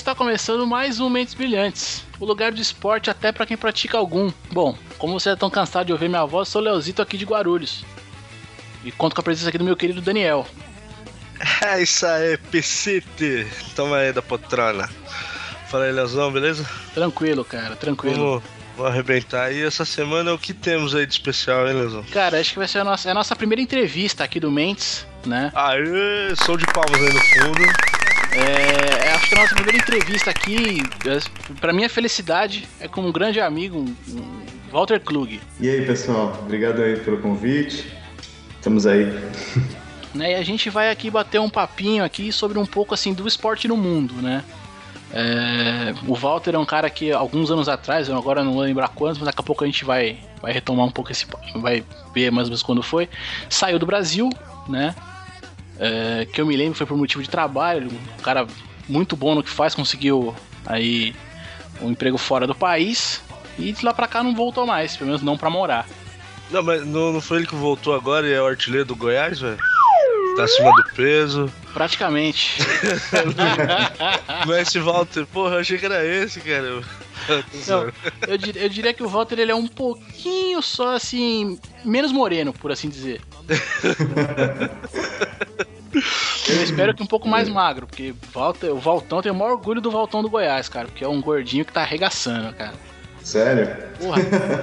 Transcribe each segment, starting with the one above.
está começando mais um Mentes Brilhantes, o lugar do esporte até para quem pratica algum. Bom, como você é tão cansado de ouvir minha voz, sou Leozito aqui de Guarulhos. E conto com a presença aqui do meu querido Daniel. É isso aí, PCT. Toma aí da potrona. Fala aí, Leozão, beleza? Tranquilo, cara, tranquilo. Vamos, vamos arrebentar. E essa semana o que temos aí de especial, hein, Leozão? Cara, acho que vai ser a nossa, é a nossa primeira entrevista aqui do Mentes, né? Aê, som de palmas aí no fundo. É, é, acho que a nossa primeira entrevista aqui, para minha felicidade, é com um grande amigo, um Walter Klug. E aí, pessoal, obrigado aí pelo convite. Estamos aí. Né, e a gente vai aqui bater um papinho aqui sobre um pouco assim do esporte no mundo, né? É, o Walter é um cara que alguns anos atrás, eu agora não vou lembrar quantos, mas daqui a pouco a gente vai, vai retomar um pouco esse vai ver mais ou menos quando foi. Saiu do Brasil, né? É, que eu me lembro foi por motivo de trabalho, um cara muito bom no que faz, conseguiu aí um emprego fora do país e de lá pra cá não voltou mais, pelo menos não pra morar. Não, mas não, não foi ele que voltou agora e é o artilheiro do Goiás, velho? Tá acima do peso. Praticamente. mas esse Walter, porra, eu achei que era esse, cara. Não, eu, dir, eu diria que o Walter ele é um pouquinho só assim, menos moreno, por assim dizer. Eu espero que um pouco mais magro, porque Walter, o Valtão tem o maior orgulho do Valtão do Goiás, cara, porque é um gordinho que tá arregaçando, cara. Sério? Porra,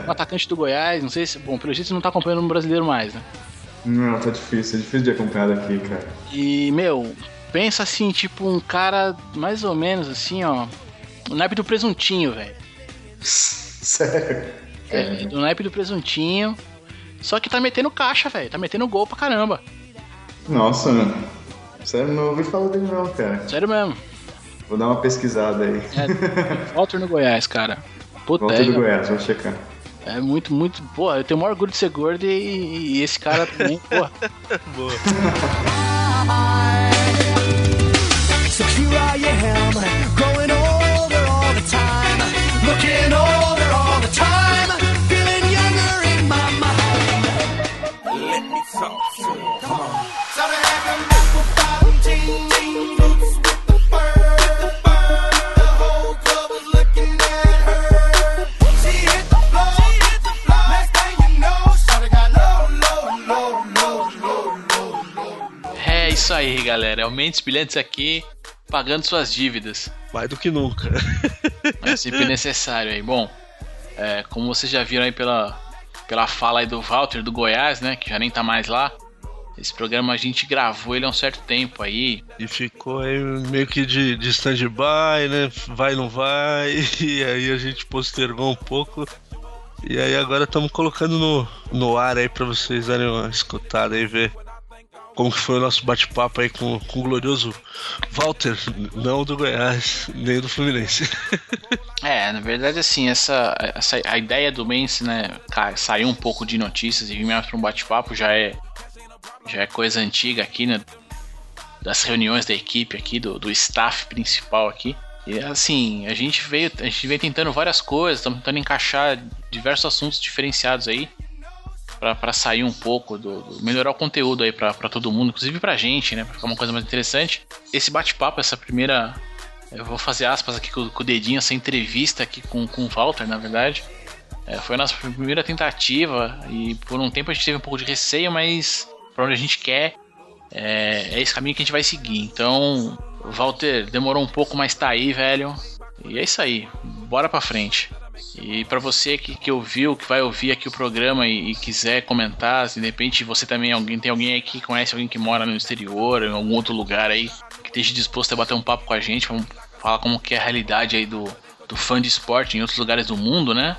um atacante do Goiás, não sei se. Bom, pelo jeito você não tá acompanhando no brasileiro mais, né? Não, tá difícil, é difícil de acompanhar daqui, cara. E, meu, pensa assim, tipo, um cara mais ou menos assim, ó. O naipe do presuntinho, velho. Sério? É, do naipe do presuntinho. Só que tá metendo caixa, velho. Tá metendo gol pra caramba. Nossa, mano. Sério, não ouvi falar dele não, cara. Sério mesmo. Vou dar uma pesquisada aí. É, Walter no Goiás, cara. Puta, Walter é, do Goiás, vou checar. É muito, muito. Pô, eu tenho o maior orgulho de ser gordo e, e esse cara também, pô. Boa. isso aí, galera. É o Mentes Brilhantes aqui, pagando suas dívidas. Mais do que nunca. É sempre necessário aí. Bom, é, como vocês já viram aí pela, pela fala aí do Walter do Goiás, né? Que já nem tá mais lá. Esse programa a gente gravou ele há um certo tempo aí. E ficou aí meio que de, de stand-by, né? Vai, não vai. E aí a gente postergou um pouco. E aí agora estamos colocando no, no ar aí pra vocês darem uma escutada aí, ver como que foi o nosso bate-papo aí com, com o glorioso Walter, não do Goiás, nem do Fluminense. É, na verdade, assim, essa, essa a ideia do Mense, né, sair um pouco de notícias e vir mais para um bate-papo já é já é coisa antiga aqui, né, das reuniões da equipe aqui, do, do staff principal aqui. E assim, a gente veio, a gente veio tentando várias coisas, estamos tentando encaixar diversos assuntos diferenciados aí para sair um pouco do, do- melhorar o conteúdo aí para todo mundo, inclusive pra gente, né, pra ficar uma coisa mais interessante. Esse bate-papo, essa primeira eu vou fazer aspas aqui com, com o dedinho, essa entrevista aqui com, com o Walter, na verdade. É, foi a nossa primeira tentativa e por um tempo a gente teve um pouco de receio, mas para onde a gente quer é, é esse caminho que a gente vai seguir. Então, Walter, demorou um pouco, mas tá aí, velho. E é isso aí, bora pra frente. E pra você que, que ouviu, que vai ouvir aqui o programa e, e quiser comentar, se de repente você também alguém tem alguém aí que conhece alguém que mora no exterior, em algum outro lugar aí, que esteja disposto a bater um papo com a gente, vamos falar como que é a realidade aí do, do fã de esporte em outros lugares do mundo, né?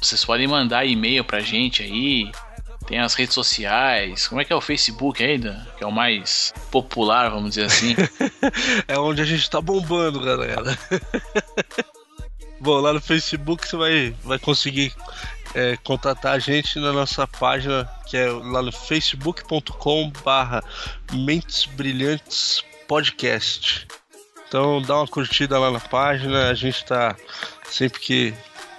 Vocês podem mandar e-mail pra gente aí. Tem as redes sociais. Como é que é o Facebook ainda? Que é o mais popular, vamos dizer assim. é onde a gente tá bombando, galera. Bom, lá no Facebook você vai, vai conseguir é, contatar a gente na nossa página, que é lá no facebook.com barra Mentes Brilhantes Podcast. Então dá uma curtida lá na página, a gente tá sempre que,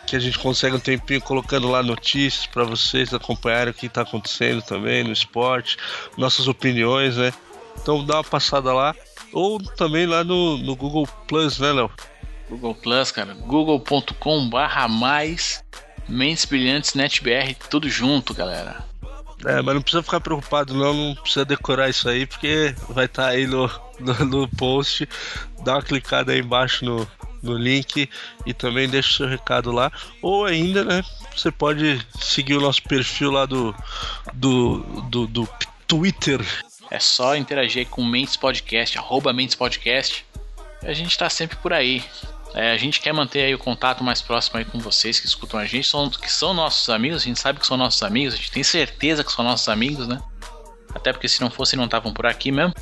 que a gente consegue um tempinho colocando lá notícias para vocês acompanharem o que tá acontecendo também no esporte, nossas opiniões, né? Então dá uma passada lá. Ou também lá no, no Google Plus, né, Léo? Google Plus, cara. google.com barra mais Mentes Brilhantes NetBR, tudo junto, galera. É, mas não precisa ficar preocupado, não, não precisa decorar isso aí, porque vai estar aí no, no, no post. Dá uma clicada aí embaixo no, no link e também deixa o seu recado lá. Ou ainda, né, você pode seguir o nosso perfil lá do, do, do, do Twitter. É só interagir com Mentes Podcast, arroba Mentes Podcast. A gente tá sempre por aí. É, a gente quer manter aí o contato mais próximo aí com vocês que escutam a gente, são, que são nossos amigos, a gente sabe que são nossos amigos, a gente tem certeza que são nossos amigos, né? Até porque se não fossem, não estavam por aqui mesmo.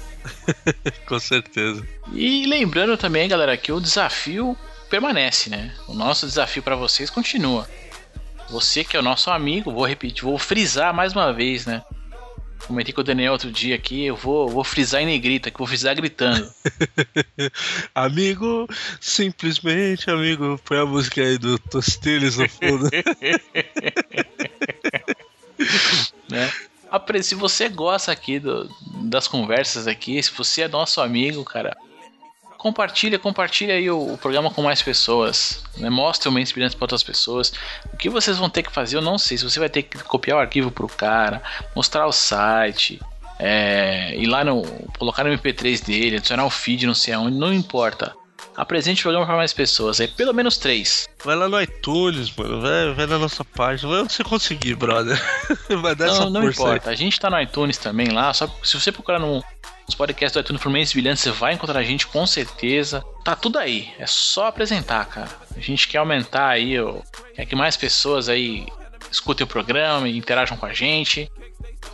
Com certeza. E lembrando também, galera, que o desafio permanece, né? O nosso desafio para vocês continua. Você que é o nosso amigo, vou repetir, vou frisar mais uma vez, né? Comentei com o Daniel outro dia aqui, eu vou, vou frisar em negrita, que vou frisar gritando. amigo, simplesmente amigo, põe a música aí do Tosteles no fundo. né? Se você gosta aqui do- das conversas aqui, se você é nosso amigo, cara, compartilha, compartilha aí o, o programa com mais pessoas, né? Mostre o Brilhantes para outras pessoas. O que vocês vão ter que fazer, eu não sei. Se você vai ter que copiar o arquivo pro cara, mostrar o site, é, ir lá no. colocar no MP3 dele, adicionar o feed, não sei aonde, não importa. Apresente o programa para mais pessoas, aí pelo menos três. Vai lá no iTunes, mano. Vai, vai na nossa página. Vai onde você conseguir, brother. Vai dar essa Não, não força aí. importa. A gente tá no iTunes também lá. Só se você procurar no, nos podcasts do iTunes Fluminense Brilhante, você vai encontrar a gente com certeza. Tá tudo aí. É só apresentar, cara. A gente quer aumentar aí, ó, quer que mais pessoas aí escutem o programa e interajam com a gente.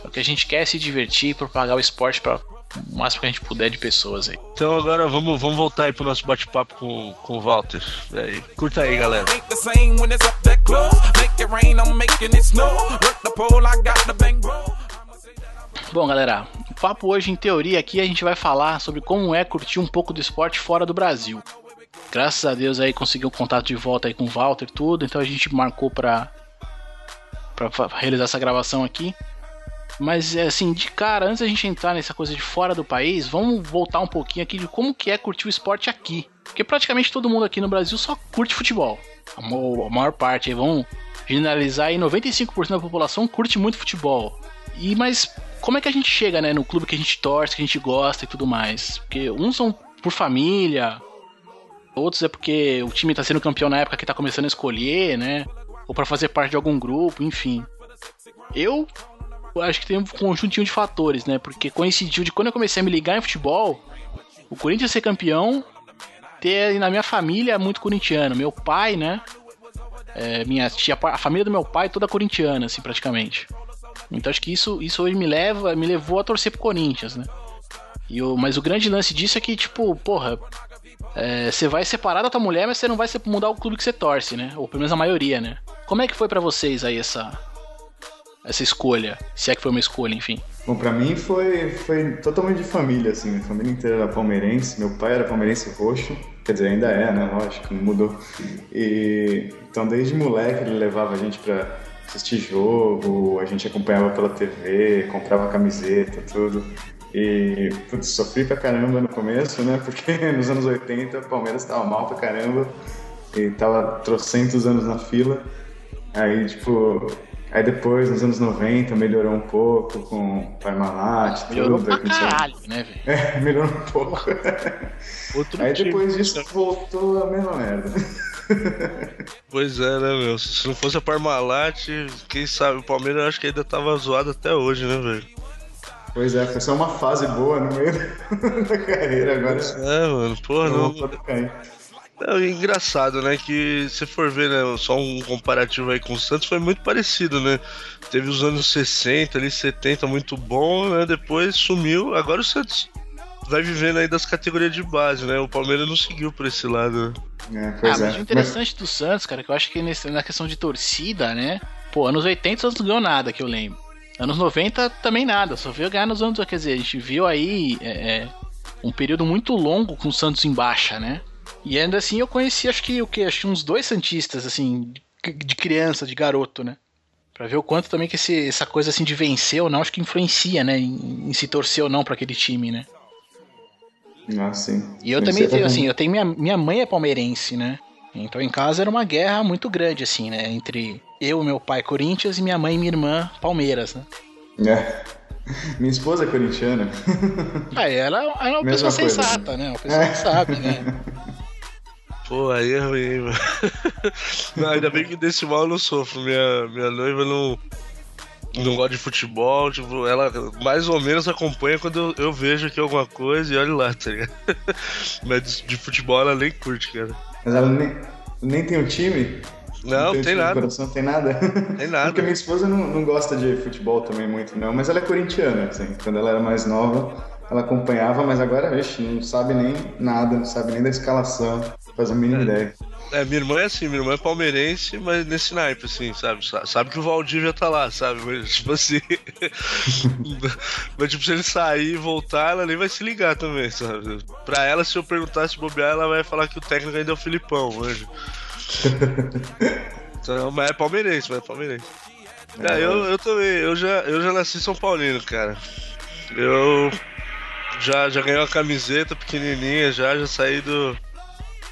O que a gente quer é se divertir e propagar o esporte para o máximo que a gente puder de pessoas aí. Então agora vamos, vamos voltar aí pro nosso bate-papo com, com o Walter. Aí, curta aí, galera. Bom, galera, o papo hoje, em teoria, aqui a gente vai falar sobre como é curtir um pouco do esporte fora do Brasil. Graças a Deus aí conseguiu contato de volta aí com o Walter e tudo, então a gente marcou pra, pra realizar essa gravação aqui. Mas é assim, de cara, antes da gente entrar nessa coisa de fora do país, vamos voltar um pouquinho aqui de como que é curtir o esporte aqui. Porque praticamente todo mundo aqui no Brasil só curte futebol. A maior parte aí, vamos generalizar aí, 95% da população curte muito futebol. E mas como é que a gente chega, né, no clube que a gente torce, que a gente gosta e tudo mais? Porque uns são por família, outros é porque o time tá sendo campeão na época que tá começando a escolher, né? Ou pra fazer parte de algum grupo, enfim. Eu acho que tem um conjuntinho de fatores, né? Porque coincidiu de quando eu comecei a me ligar em futebol, o Corinthians ser campeão, ter na minha família muito corintiano. Meu pai, né? É, minha tia, a família do meu pai é toda corintiana, assim, praticamente. Então acho que isso, isso hoje me leva, me levou a torcer pro Corinthians, né? E o, mas o grande lance disso é que, tipo, porra, é, você vai separar da tua mulher, mas você não vai mudar o clube que você torce, né? Ou pelo menos a maioria, né? Como é que foi pra vocês aí essa essa escolha? Se é que foi uma escolha, enfim. Bom, pra mim foi, foi totalmente de família, assim. A família inteira era palmeirense. Meu pai era palmeirense roxo. Quer dizer, ainda é, né? Lógico, não mudou. E, então, desde moleque, ele levava a gente pra assistir jogo, a gente acompanhava pela TV, comprava camiseta, tudo. E, putz, sofri pra caramba no começo, né? Porque nos anos 80 o Palmeiras tava mal pra caramba. E tava trocentos anos na fila. Aí, tipo, aí depois, nos anos 90, melhorou um pouco com Parmalat, Melhorou tudo. pra caralho, né, velho? É, melhorou um pouco. Outro aí depois disso voltou a mesma merda. Pois é, né, meu? Se não fosse a Parmalat, quem sabe, o Palmeiras eu acho que ainda tava zoado até hoje, né, velho? Pois é, foi só uma fase boa no meio da carreira, agora É, mano, porra, não não. É engraçado, né? Que se for ver, né? Só um comparativo aí com o Santos foi muito parecido, né? Teve os anos 60, ali 70 muito bom, né? Depois sumiu. Agora o Santos vai vivendo aí das categorias de base, né? O Palmeiras não seguiu por esse lado. É, Ah, mas é. o interessante do Santos, cara, que eu acho que nesse- na questão de torcida, né? Pô, anos 80 o Santos não ganhou nada, que eu lembro. Anos 90 também nada, só veio ganhar nos anos. Quer dizer, a gente viu aí é, é, um período muito longo com o Santos em baixa, né? E ainda assim eu conheci, acho que o que? Acho que uns dois Santistas, assim, de- criança, de garoto, né? Pra ver o quanto também que esse- essa coisa assim de vencer ou não, acho que influencia, né? Em, em se torcer ou não pra aquele time, né? Ah, sim. E eu também tenho, assim, eu tenho minha, minha mãe é palmeirense, né? Então em casa era uma guerra muito grande, assim, né? Entre eu, meu pai, Corinthians, e minha mãe e minha irmã, Palmeiras, né? É. Minha esposa é corintiana. Aí ela, ela é uma Mesma pessoa coisa, sensata, né? Uma pessoa que sabe, né? Pô, aí é ruim, mano. Não, ainda bem que desse mal eu não sofro. Minha, minha noiva não, não gosta de futebol. Tipo, ela mais ou menos acompanha quando eu, eu vejo aqui alguma coisa e olha lá, tá ligado? Mas de, de futebol ela nem curte, cara. Mas ela nem, nem tem um time? Não, tem time de nada. Coração, tem nada? Tem nada. Porque minha esposa não, não gosta de futebol também muito, não. Mas ela é corintiana, assim. Quando ela era mais nova, ela acompanhava, mas agora, vixe, não sabe nem nada, não sabe nem da escalação. Faz a mínima ideia. É, minha irmã é assim, minha irmã é palmeirense, mas nesse naipe, assim, sabe? Sa- Sabe que o Valdívia tá lá, sabe? Mas, tipo assim. mas, tipo, se ele sair e voltar, ela nem vai se ligar também, sabe? Pra ela, se eu perguntar se bobear, ela vai falar que o técnico ainda é o Filipão, manja. então, mas é palmeirense, mas é palmeirense. É, eu, eu também, eu já, eu já nasci São Paulino, cara. Eu já, já ganhei uma camiseta pequenininha, já, já saí do,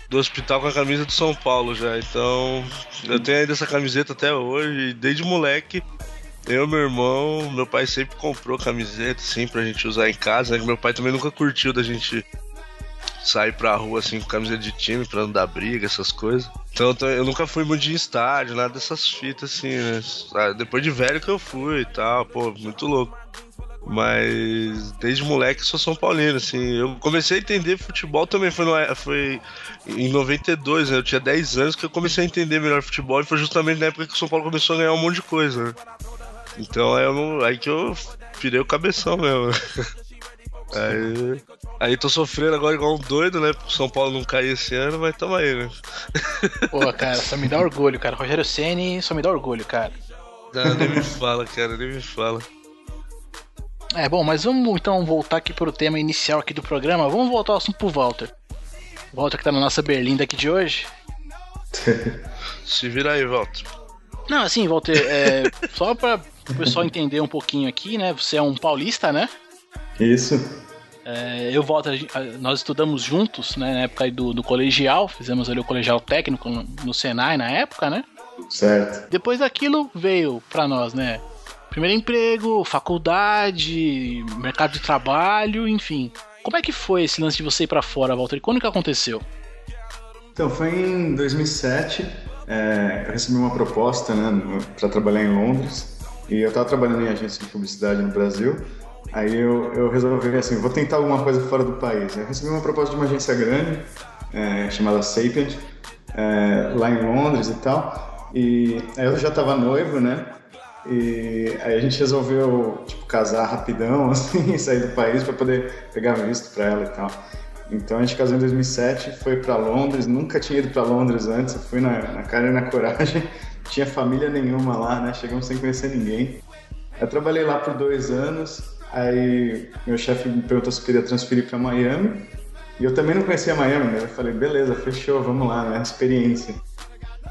do hospital com a camisa do São Paulo já. Então, eu tenho ainda essa camiseta até hoje. Desde moleque, eu, meu irmão, meu pai sempre comprou camiseta, assim, pra gente usar em casa. Né? Meu pai também nunca curtiu da gente sair pra rua, assim, com camiseta de time, pra não dar briga, essas coisas. Então, eu- eu nunca fui muito de estádio, nada dessas fitas, assim, né? Ah, Depois de velho que eu fui e tal, pô, muito louco. Mas desde moleque eu sou São Paulino, assim. Eu comecei a entender futebol também foi, no- foi em 92, né? Eu tinha 10 anos que eu comecei a entender melhor futebol e foi justamente na época que o São Paulo começou a ganhar um monte de coisa, né? Então aí, eu não- aí que eu pirei o cabeção mesmo. Aí, aí tô sofrendo agora igual um doido, né? Porque o São Paulo não cair esse ano, mas tamo aí, né? Pô, cara, só me dá orgulho, cara. Rogério Ceni só me dá orgulho, cara. Não, nem me fala, cara, nem me fala. É, bom, mas vamos então voltar aqui pro tema inicial aqui do programa. Vamos voltar ao assunto pro Walter. Walter que tá na nossa berlinda aqui de hoje. Se vira aí, Walter. Não, assim, Walter, é, só pra o pessoal entender um pouquinho aqui, né? Você é um paulista, né? Isso. É, eu e o a- nós estudamos juntos, né? Na época aí do, do colegial, fizemos ali o colegial técnico no, no Senai na época, né? Certo. Depois daquilo veio pra nós, né? Primeiro emprego, faculdade, mercado de trabalho, enfim. Como é que foi esse lance de você ir pra fora, Walter? E quando que aconteceu? Então, foi em 2007. é, eu recebi uma proposta né, para trabalhar em Londres. E eu estava trabalhando em agência de publicidade no Brasil. Aí eu, eu resolvi assim, vou tentar alguma coisa fora do país. Eu recebi uma proposta de uma agência grande, é, chamada Sapient, é, lá em Londres e tal. E aí eu já estava noivo, né? E aí a gente resolveu, tipo, casar rapidão, assim, sair do país para poder pegar visto para ela e tal. Então a gente casou em 2007, foi para Londres, nunca tinha ido para Londres antes, eu fui na, na cara e na coragem, tinha família nenhuma lá, né? Chegamos sem conhecer ninguém. Eu trabalhei lá por dois anos, aí meu chefe me perguntou se queria transferir para Miami, e eu também não conhecia Miami, né? Eu falei, beleza, fechou, vamos lá, né? Experiência.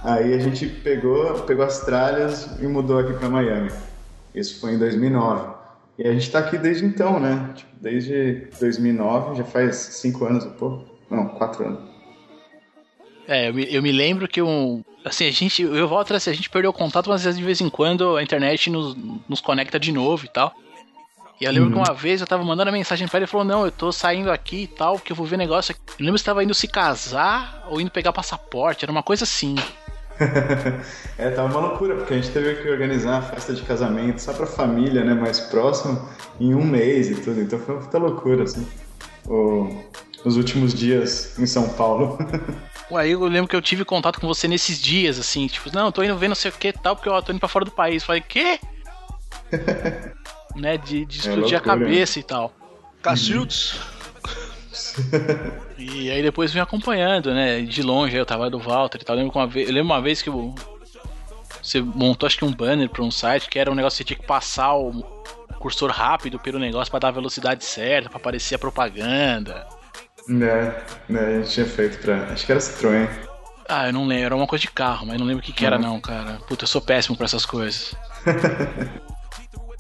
Aí a gente pegou, pegou as tralhas e mudou aqui para Miami. Isso foi em 2009. E a gente tá aqui desde então, né? Tipo, desde 2009, já faz cinco anos, pô. Não, quatro anos. É, eu me, eu me lembro que um. Assim, a gente. Eu o Walter, assim, a gente perdeu o contato, mas de vez em quando a internet nos, nos conecta de novo e tal. E eu lembro que uma vez eu tava mandando a mensagem pra ele e falou: Não, eu tô saindo aqui e tal, porque eu vou ver negócio aqui. Eu lembro que você tava indo se casar ou indo pegar passaporte, era uma coisa assim. é, tava uma loucura, porque a gente teve que organizar a festa de casamento só pra família, né, mais próximo, em um mês e tudo. Então foi uma puta loucura, assim. O- os últimos dias em São Paulo. Aí eu lembro que eu tive contato com você nesses dias, assim, tipo, não, eu tô indo ver não sei o que tal, porque eu tô indo pra fora do país. Eu falei, quê? né, de, de explodir a loucura, né? cabeça e tal. Cacildes. E aí depois vim acompanhando, né? De longe, aí eu tava do Walter e tal. Eu lembro, uma vez, eu lembro uma vez que eu- você montou acho que um banner pra um site que era um negócio que você tinha que passar o cursor rápido pelo negócio pra dar a velocidade certa, pra aparecer a propaganda. né, né, a gente tinha feito pra. Acho que era Citroën. Ah, eu não lembro, era uma coisa de carro, mas não lembro o que, que era não, cara. Puta, eu sou péssimo pra essas coisas.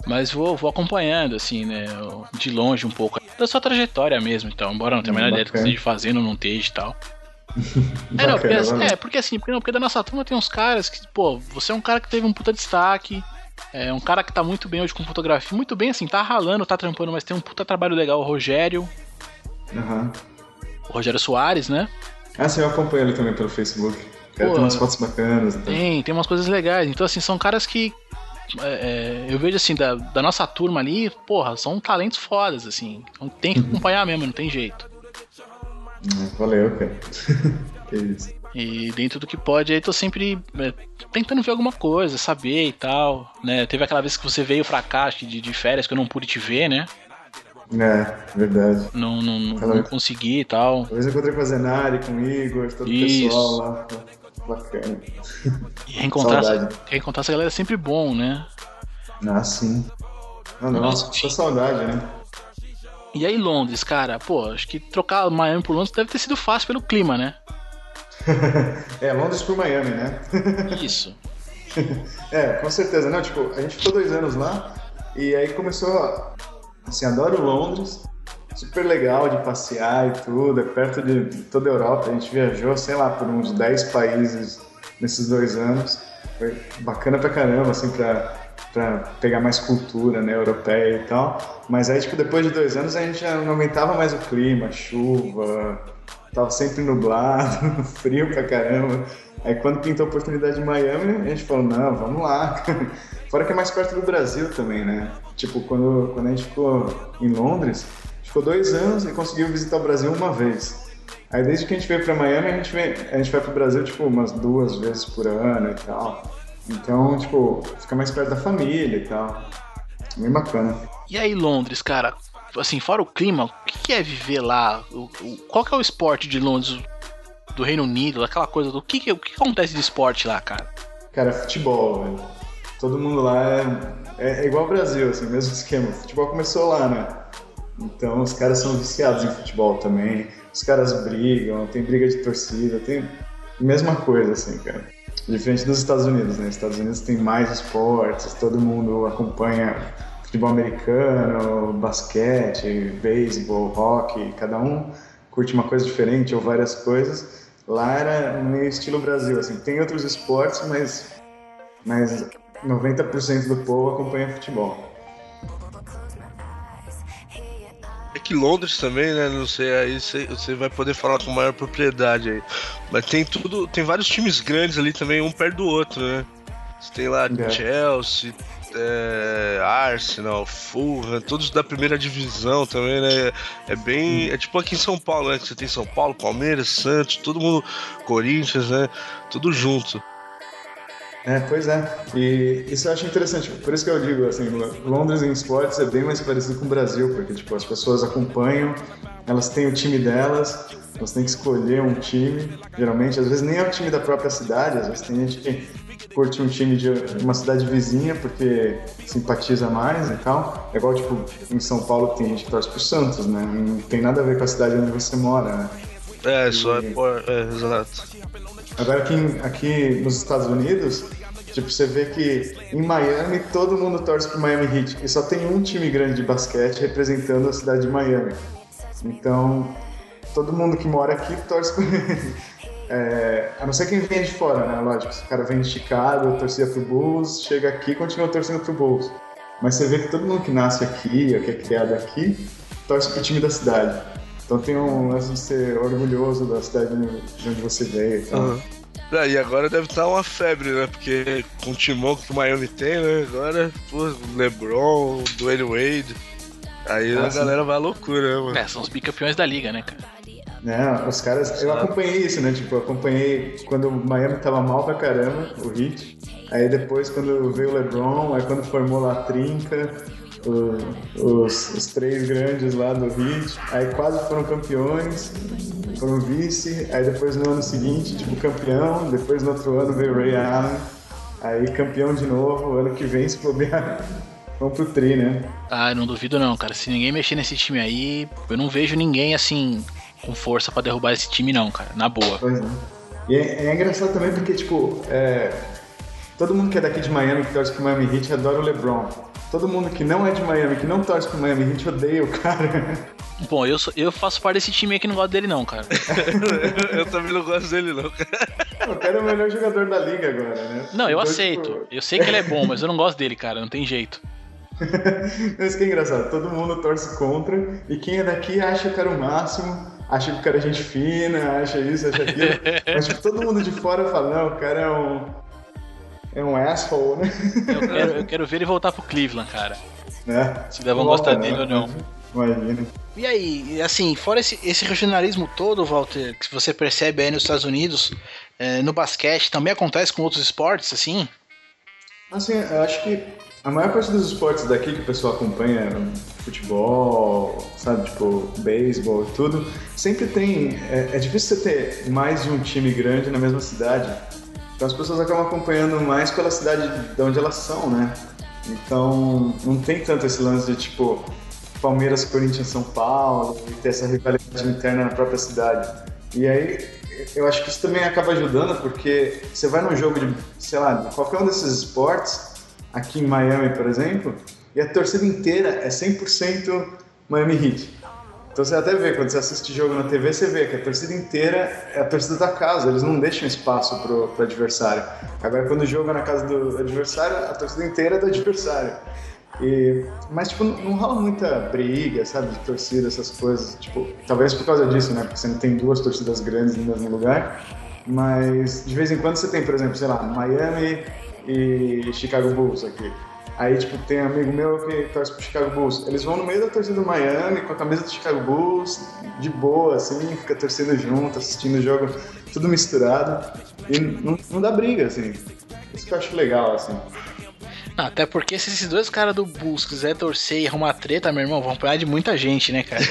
mas vou, vou acompanhando, assim, né? De longe um pouco. da sua trajetória mesmo, então, embora não tenha a menor Hum, ideia do que bacana. esteja fazendo, não esteja e tal. É, não, porque, assim- é, porque assim, porque, não, porque da nossa turma tem uns caras que, pô, você é um cara que teve um puta destaque, é um cara que tá muito bem hoje com fotografia, muito bem assim, tá ralando, tá trampando, mas tem um puta trabalho legal, o Rogério, Aham. o Rogério Soares, né? Ah, sim, eu acompanho ele também pelo Facebook. Pô, tem umas fotos bacanas. Então. Tem, tem umas coisas legais. Então, assim, são caras que. É, é, eu vejo assim, da, da nossa turma ali, porra, são talentos fodas, assim. Então tem que acompanhar mesmo, não tem jeito. Valeu, cara. que isso. E dentro do que pode, aí tô sempre é, tentando ver alguma coisa, saber e tal, né? Teve aquela vez que você veio pra cá, de, de férias, que eu não pude te ver, né? É, verdade. Não, não, não, não consegui e tal. Uma vez eu encontrei com a Zenari, com o Igor, todo Isso. o pessoal lá. Bacana. E reencontrar, essa, reencontrar essa galera é sempre bom, né? Ah, sim. Ah, não, Nossa, só saudade, né? E aí, Londres, cara, pô, acho que trocar Miami por Londres deve ter sido fácil pelo clima, né? É, Londres por Miami, né? Isso. É, com certeza. Não, tipo, a gente ficou dois anos lá e aí começou, a- assim, adoro Londres, super legal de passear e tudo, é perto de toda a Europa. A gente viajou, sei lá, por uns 10 países nesses dois anos. Foi bacana pra caramba, assim, pra, pra pegar mais cultura, né, europeia e tal. Mas aí, tipo, depois de dois anos a gente já não aguentava mais o clima, chuva, tava sempre nublado, frio pra caramba. Aí quando pintou a oportunidade em Miami, a gente falou, não, vamos lá. Fora que é mais perto do Brasil também, né? Tipo, quando, quando a gente ficou em Londres, ficou dois anos e conseguiu visitar o Brasil uma vez. Aí desde que a gente veio pra Miami, a gente, vem, a gente vai pro Brasil, tipo, umas duas vezes por ano e tal. Então, tipo, fica mais perto da família e tal. Bem bacana. E aí, Londres, cara, assim, fora o clima, o que é viver lá? O, o- qual que é o esporte de Londres, do Reino Unido, aquela coisa do que, que, o que acontece de esporte lá, cara? Cara, futebol, velho. Todo mundo lá é, é, é igual ao Brasil, assim, mesmo esquema. O futebol começou lá, né? Então os caras são viciados em futebol também. Os caras brigam, tem briga de torcida, tem mesma coisa, assim, cara. Diferente dos Estados Unidos, né? Os Estados Unidos tem mais esportes, todo mundo acompanha futebol americano, basquete, beisebol, hockey, cada um curte uma coisa diferente ou várias coisas. Lá era meio estilo Brasil, assim, tem outros esportes, mas, mas 90% do povo acompanha futebol. Que Londres também, né? Não sei, aí você vai poder falar com maior propriedade aí. Mas tem tudo, tem vários times grandes ali também, um perto do outro, né? Você tem lá É. Chelsea, é, Arsenal, Fulham, todos da primeira divisão também, né? É bem. É tipo aqui em São Paulo, né? Que você tem São Paulo, Palmeiras, Santos, todo mundo, Corinthians, né? Tudo junto. É, pois é. E isso eu acho interessante. Por isso que eu digo, assim, Londres em esportes é bem mais parecido com o Brasil, porque, tipo, as pessoas acompanham, elas têm o time delas, elas têm que escolher um time, geralmente, às vezes nem é o time da própria cidade, às vezes tem gente que curte um time de uma cidade vizinha porque simpatiza mais e tal. É igual, tipo, em São Paulo tem gente que torce pro Santos, né? Não tem nada a ver com a cidade onde você mora, né? É, só é, por- é exato. Agora aqui, aqui nos Estados Unidos, tipo, você vê que em Miami todo mundo torce pro Miami Heat e só tem um time grande de basquete representando a cidade de Miami. Então, todo mundo que mora aqui torce ele. É, a não ser quem vem de fora, né? Lógico, se o cara vem de Chicago, torcia pro Bulls, chega aqui e continua torcendo pro Bulls. Mas você vê que todo mundo que nasce aqui, ou que é criado aqui, torce pro time da cidade. Então tem um lance de ser orgulhoso da cidade de onde você veio. Então, Aham. Ah, e agora deve estar uma febre, né? Porque com o timão que o Miami tem, né? Agora, pô, LeBron, Dwayne Wade. Aí Ah, a sim. galera vai à loucura, né, mano? É, são os bicampeões da liga, né, cara? né, os caras. Eu acompanhei isso, né? Tipo, eu acompanhei quando o Miami tava mal pra caramba, o Heat. Aí depois, quando veio o LeBron, aí quando formou lá a trinca, o- os, os três grandes lá do Heat, aí quase foram campeões, foram vice. Aí depois no ano seguinte, tipo, campeão. Depois no outro ano veio Ray Allen. Aí campeão de novo, ano que vem se bobear. Vamos pro tri, né? Ah, não duvido não, cara. Se ninguém mexer nesse time aí, eu não vejo ninguém assim com força pra derrubar esse time não, cara. Na boa. Pois é. E é, é engraçado também porque, tipo, é, todo mundo que é daqui de Miami, que torce pro Miami Heat, adora o LeBron. Todo mundo que não é de Miami, que não torce pro Miami Heat, odeia o cara. Bom, eu, sou- eu faço parte desse time aí que não gosta dele, não, cara. eu também não gosto dele, não, cara. O cara é o melhor jogador da liga agora, né? Não, eu Então, aceito. tipo, Eu sei que ele é bom, mas eu não gosto dele, cara. Não tem jeito. Isso que é engraçado, todo mundo torce contra e quem é daqui acha que o cara o máximo, acha que o cara é gente fina, acha isso, acha aquilo. mas tipo, todo mundo de fora fala, não, o cara é um. É um asshole, né? Eu quero, eu quero ver ele voltar pro Cleveland, cara. né? Se vão Volta, gostar dele ou não. Imagina. E aí, assim, fora esse, esse regionalismo todo, Walter, que você percebe aí nos Estados Unidos, eh, no basquete, também acontece com outros esportes, assim? Assim, eu acho que a maior parte dos esportes daqui que o pessoal acompanha, futebol, sabe, tipo, beisebol e tudo, sempre tem. É, é difícil você ter mais de um time grande na mesma cidade. Então as pessoas acabam acompanhando mais pela cidade de onde elas são, né? Então não tem tanto esse lance de tipo Palmeiras, Corinthians, São Paulo e ter essa rivalidade interna na própria cidade. E aí eu acho que isso também acaba ajudando porque você vai num jogo de, sei lá, de qualquer um desses esportes, aqui em Miami, por exemplo, e a torcida inteira é 100% Miami Heat. Então você até vê, quando você assiste jogo na TV, você vê que a torcida inteira é a torcida da casa, eles não deixam espaço pro, pro adversário. Agora, quando o jogo é na casa do adversário, a torcida inteira é do adversário. E, mas, tipo, não, rola muita briga, sabe, de torcida, essas coisas. Tipo, talvez por causa disso, né, porque você não tem duas torcidas grandes no mesmo lugar. Mas, de vez em quando, você tem, por exemplo, sei lá, Miami e Chicago Bulls aqui. Aí, tipo, tem um amigo meu que torce pro Chicago Bulls. Eles vão no meio da torcida do Miami, com a camisa do Chicago Bulls, de boa, assim, fica torcendo junto, assistindo o jogo, tudo misturado. E não, não dá briga, assim. Isso que eu acho legal, assim. Não, até porque se esses dois caras do Bulls quiser torcer e arrumar treta, meu irmão, vão apanhar de muita gente, né, cara?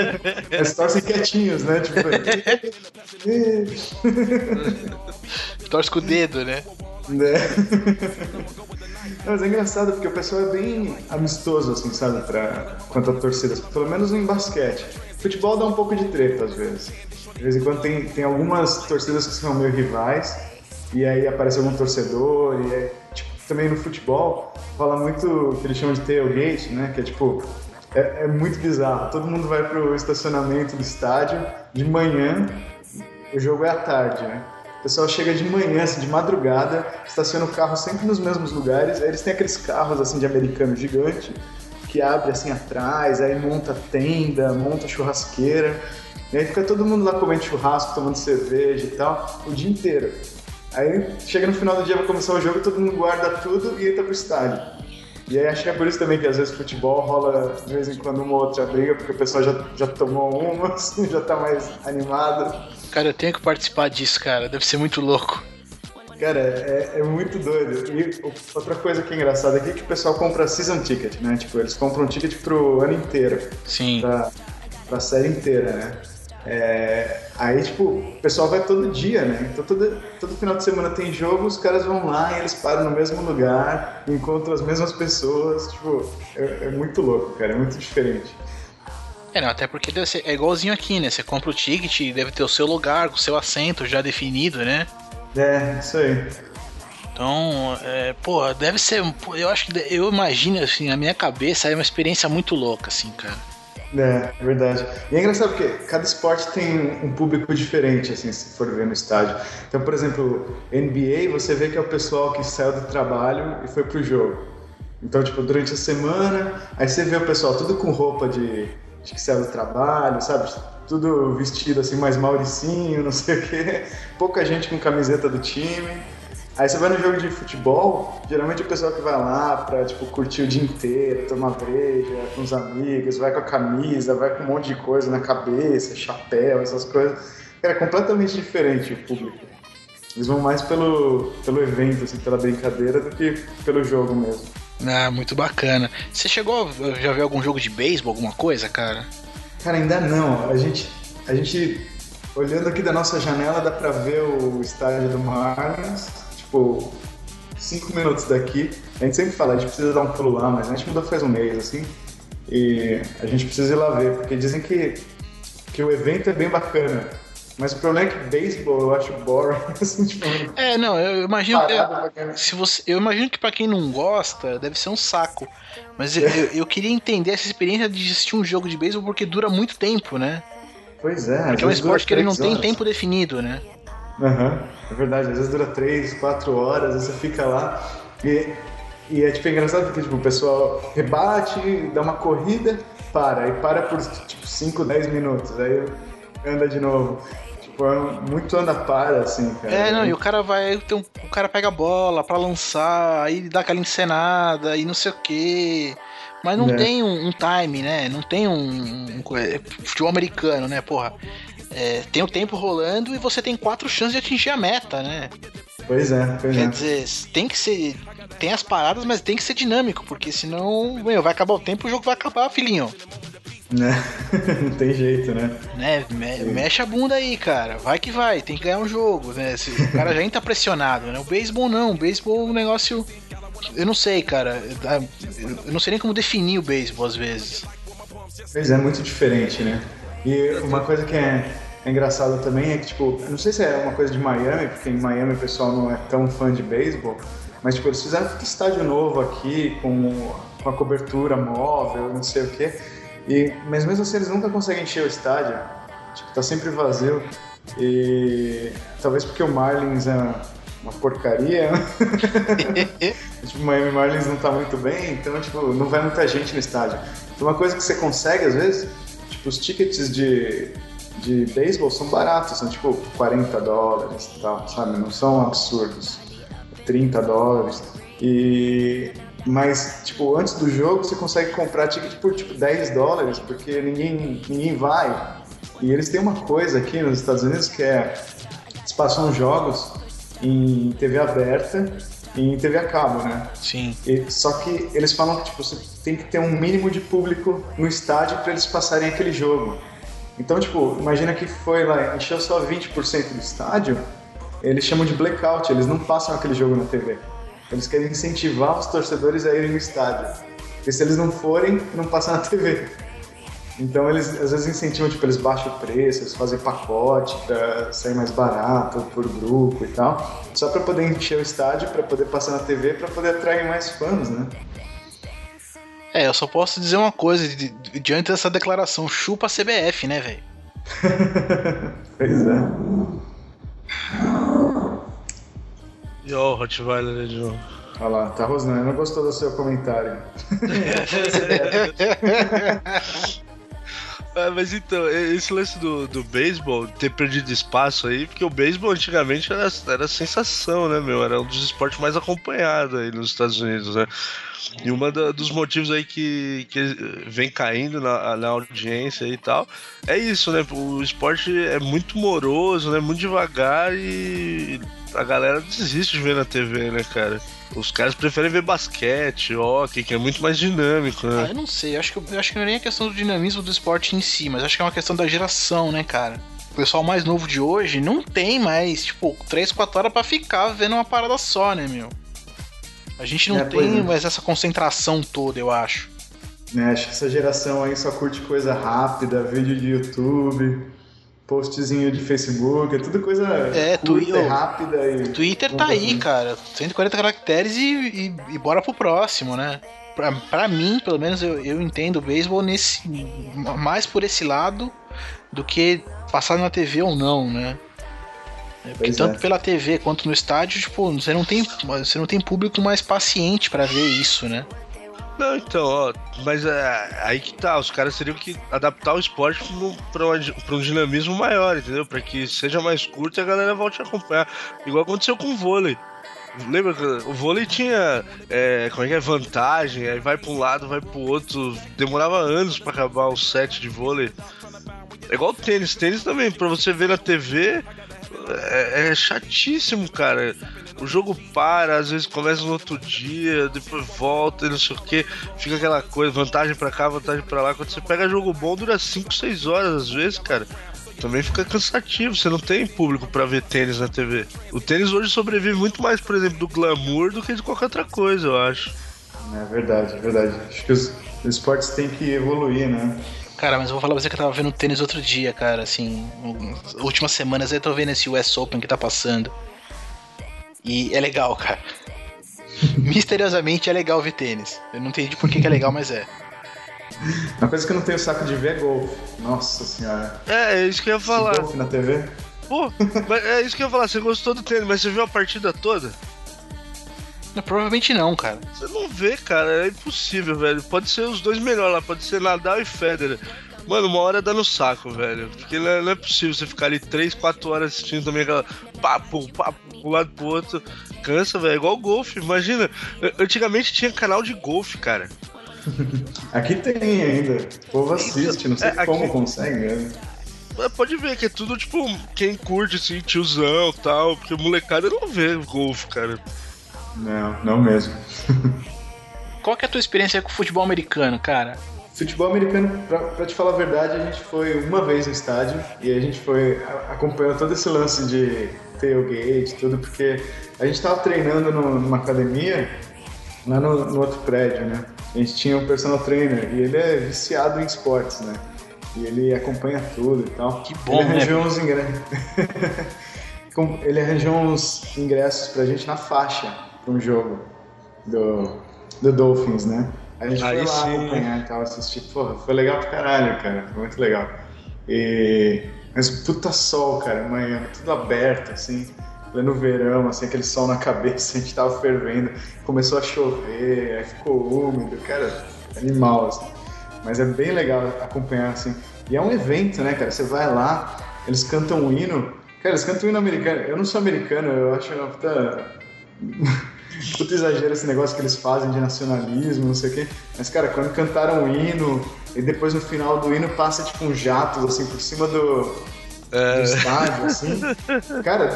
Eles torcem quietinhos, né? Tipo, Torce com o dedo, né? né? Mas é engraçado porque o pessoal é bem amistoso, assim, sabe? Pra, quanto a torcidas. Pelo menos em basquete. Futebol dá um pouco de treta às vezes. De vez em quando tem, tem algumas torcidas que são meio rivais. E aí aparece algum torcedor. E aí, tipo, também no futebol fala muito o que eles chamam de tailgate, né? Que é tipo. É, é muito bizarro. Todo mundo vai pro estacionamento do estádio de manhã. O jogo é à tarde, né? O pessoal chega de manhã, assim, de madrugada, estaciona o carro sempre nos mesmos lugares. Aí eles têm aqueles carros assim de americano gigante que abre assim atrás, aí monta tenda, monta churrasqueira. E aí fica todo mundo lá comendo churrasco, tomando cerveja e tal, o dia inteiro. Aí chega no final do dia, vai começar o jogo, todo mundo guarda tudo e entra pro estádio. E aí acho que é por isso também que às vezes futebol rola de vez em quando uma ou outra briga, porque o pessoal já, já tomou uma, assim, já tá mais animado. Cara, eu tenho que participar disso, cara. Deve ser muito louco. Cara, é, é muito doido. E outra coisa que é engraçada aqui é que o pessoal compra season ticket, né? Tipo, eles compram um ticket pro ano inteiro, Sim. pra, pra série inteira, né? É, aí, tipo, o pessoal vai todo dia, né? Então, todo, todo final de semana tem jogo, os caras vão lá e eles param no mesmo lugar, encontram as mesmas pessoas. Tipo, é, é muito louco, cara, é muito diferente. É, não, até porque ser, é igualzinho aqui, né? Você compra o ticket, deve ter o seu lugar, o seu assento já definido, né? É, isso aí. Então, é, pô, deve ser. Eu acho que. Eu imagino, assim, na minha cabeça é uma experiência muito louca, assim, cara. É, é verdade. E é engraçado porque cada esporte tem um público diferente, assim, se for ver no estádio. Então, por exemplo, NBA, você vê que é o pessoal que saiu do trabalho e foi pro jogo. Então, tipo, durante a semana, aí você vê o pessoal tudo com roupa de, de que saiu do trabalho, sabe? Tudo vestido assim, mais mauricinho, não sei o quê. Pouca gente com camiseta do time. Aí você vai no jogo de futebol, geralmente o pessoal que vai lá pra, tipo, curtir o dia inteiro, tomar breja com os amigos, vai com a camisa, vai com um monte de coisa na cabeça, chapéu, essas coisas. Cara, é completamente diferente o público. Eles vão mais pelo, pelo evento, assim, pela brincadeira, do que pelo jogo mesmo. Ah, muito bacana. Você chegou já ver algum jogo de beisebol, alguma coisa, cara? Cara, ainda não. A gente, a gente olhando aqui da nossa janela, dá pra ver o estádio do Marlins, tipo, cinco minutos daqui. A gente sempre fala, a gente precisa dar um pulo lá, mas a gente mudou faz um mês, assim. E a gente precisa ir lá ver, porque dizem que, que o evento é bem bacana. Mas o problema é que beisebol eu acho boring, assim, tipo, É, não, eu imagino. eu- se você, eu imagino que pra quem não gosta, deve ser um saco. Mas eu, eu- queria entender essa experiência de assistir um jogo de beisebol porque dura muito tempo, né? Pois é. Porque é um esporte que ele não três tem horas. tempo definido, né? Aham, é verdade, às vezes dura 3, 4 horas, você fica lá e, e é tipo engraçado porque tipo, o pessoal rebate, dá uma corrida, para, aí para por tipo 5, 10 minutos, aí anda de novo. Muito anda para, assim, cara. É, não, e o cara vai. tem um- o cara pega a bola pra lançar, aí dá aquela encenada e não sei o quê. Mas não É. tem um, um time, né? Não tem um, um é, futebol americano, né, porra? É, tem o tempo rolando e você tem quatro chances de atingir a meta, né? Pois é, pois Quer é. dizer, tem que ser. Tem as paradas, mas tem que ser dinâmico, porque senão, meu, vai acabar o tempo e o jogo vai acabar, filhinho. Né? não tem jeito, né? Né? Me- mexe a bunda aí, cara. Vai que vai, tem que ganhar um jogo, né? Se- o cara já entra pressionado, né? O beisebol não, o beisebol é um negócio. Eu não sei, cara. Eu não sei nem como definir o beisebol às vezes. Pois é, muito diferente, né? E uma coisa que é, é engraçada também é que, tipo, não sei se é uma coisa de Miami, porque em Miami o pessoal não é tão fã de beisebol, mas, tipo, eles fizeram um estádio novo aqui, com, com a cobertura móvel, não sei o quê, e, mas mesmo assim eles nunca conseguem encher o estádio, tipo, tá sempre vazio, e talvez porque o Marlins é uma porcaria, tipo, o Miami Marlins não tá muito bem, então, tipo, não vai muita gente no estádio. Então, uma coisa que você consegue, às vezes, tipo, os tickets de, de beisebol são baratos, são, tipo, 40 dólares e tal, sabe? Não são absurdos. 30 dólares. E... Mas, tipo, antes do jogo, você consegue comprar ticket por, tipo, 10 dólares, porque ninguém, ninguém vai. E eles têm uma coisa aqui nos Estados Unidos que é... Eles passam jogos em TV aberta e em TV a cabo, né? Sim. E- só que eles falam que tipo, você tem que ter um mínimo de público no estádio para eles passarem aquele jogo. Então, tipo, imagina que foi lá, encheu só 20% do estádio, eles chamam de blackout, eles não passam aquele jogo na TV. Eles querem incentivar os torcedores a irem no estádio. Porque se eles não forem, não passa na TV. Então eles às vezes incentivam, tipo, eles baixam o preço, eles fazem pacote pra sair mais barato por grupo e tal, só pra poder encher o estádio, pra poder passar na TV, pra poder atrair mais fãs, né? É, eu só posso dizer uma coisa di- diante dessa declaração: chupa a CBF, né, velho? Pois é. E ó, o Rottweiler de novo. Olha lá, tá rosnando, não gostou do seu comentário. Ah, mas então, esse lance do, do beisebol ter perdido espaço aí, porque o beisebol antigamente era, era sensação, né, meu? Era um dos esportes mais acompanhados aí nos Estados Unidos, né? E um dos motivos aí que, que vem caindo na, na audiência e tal é isso, né? O esporte é muito moroso, né? Muito devagar e a galera desiste de ver na TV, né, cara? Os caras preferem ver basquete, hockey, que é muito mais dinâmico, Ah, né? eu não sei, eu acho que, eu acho que não é nem a questão do dinamismo do esporte em si, mas acho que é uma questão da geração, né, cara? O pessoal mais novo de hoje não tem mais, tipo, 3, 4 horas pra ficar vendo uma parada só, né, meu? A gente não É, tem é. mais essa concentração toda, eu acho. Né, acho que essa geração aí só curte coisa rápida, vídeo de YouTube, postzinho de Facebook, é tudo coisa É, curta, tu- e rápida e... Twitter tá aí, cara. 140 caracteres e, e, e bora pro próximo, né? Pra, pra mim, pelo menos, eu, eu entendo o beisebol nesse, mais por esse lado do que passar na TV ou não, né? É, Porque tanto é. pela TV quanto no estádio, tipo, você não tem, você não tem público mais paciente pra ver isso, né? Não, então, ó, mas é, aí que tá, os caras teriam que adaptar o esporte pra um, dinamismo maior, entendeu? Pra que seja mais curto e a galera volte a acompanhar. Igual aconteceu com o vôlei. Lembra que o vôlei tinha, é, como é que é, vantagem, aí vai pra um lado, vai pro outro, demorava anos pra acabar o set de vôlei. É igual o tênis, tênis também, pra você ver na TV, é, é chatíssimo, cara. O jogo para, às vezes começa no outro dia, depois volta e não sei o que. Fica aquela coisa, vantagem pra cá, vantagem pra lá. Quando você pega jogo bom, dura 5, 6 horas às vezes, cara. Também fica cansativo, você não tem público pra ver tênis na TV. O tênis hoje sobrevive muito mais, por exemplo, do glamour do que de qualquer outra coisa, eu acho. É verdade, é verdade. Acho que os, esportes têm que evoluir, né? Cara, mas eu vou falar pra você que eu tava vendo tênis outro dia, cara, assim. Últimas semanas eu tô vendo esse US Open que tá passando. E é legal, cara. Misteriosamente é legal ver tênis. Eu não entendi por que, que é legal, mas é. Uma coisa que eu não tenho saco de ver é golfe. Nossa senhora. É, é isso que eu ia falar. Golfe na TV? Pô, mas é isso que eu ia falar. Você gostou do tênis, mas você viu a partida toda? Não, provavelmente não, cara. Você não vê, cara. É impossível, velho. Pode ser os dois melhores lá. Pode ser Nadal e Federer. Mano, uma hora dá no saco, velho. Porque não é, não é possível você ficar ali 3, 4 horas assistindo também aquela papo, papo, pro lado pro outro. Cansa, velho. É igual golfe. Imagina. Antigamente tinha canal de golfe, cara. Aqui tem ainda. O povo assiste, não sei É, como aqui- consegue, né? Pode ver que é tudo, tipo, quem curte, assim, tiozão e tal. Porque molecada não vê golfe, cara. Não, não mesmo. Qual que é a tua experiência com o futebol americano, cara? Futebol americano, pra, pra te falar a verdade, a gente foi uma vez no estádio e a gente foi a- acompanhou todo esse lance de tailgate, tudo, porque a gente tava treinando no- numa academia lá no, no outro prédio, né? A gente tinha um personal trainer e ele é viciado em esportes, né? E ele acompanha tudo e tal. Que bom, ele né? arranjou uns ingressos. Ele arranjou uns ingressos pra gente na faixa pra um jogo do, do Dolphins, né? A gente Aí foi lá sim. acompanhar e tal, assistir. Porra, foi legal pra caralho, cara. Foi muito legal. E... Mas puta sol, cara, amanhã, tudo aberto, assim. Pleno verão, assim, aquele sol na cabeça, a gente tava fervendo. Começou a chover, aí ficou úmido, cara, animal, assim. Mas é bem legal acompanhar, assim. E é um evento, né, cara? Você vai lá, eles cantam um hino. Cara, eles cantam um hino americano. Eu não sou americano, eu acho uma puta. Puta exagero esse negócio que eles fazem de nacionalismo, não sei o quê. Mas, cara, quando cantaram o hino, e depois no final do hino passa tipo um jato, assim, por cima do, do estádio, assim. Cara,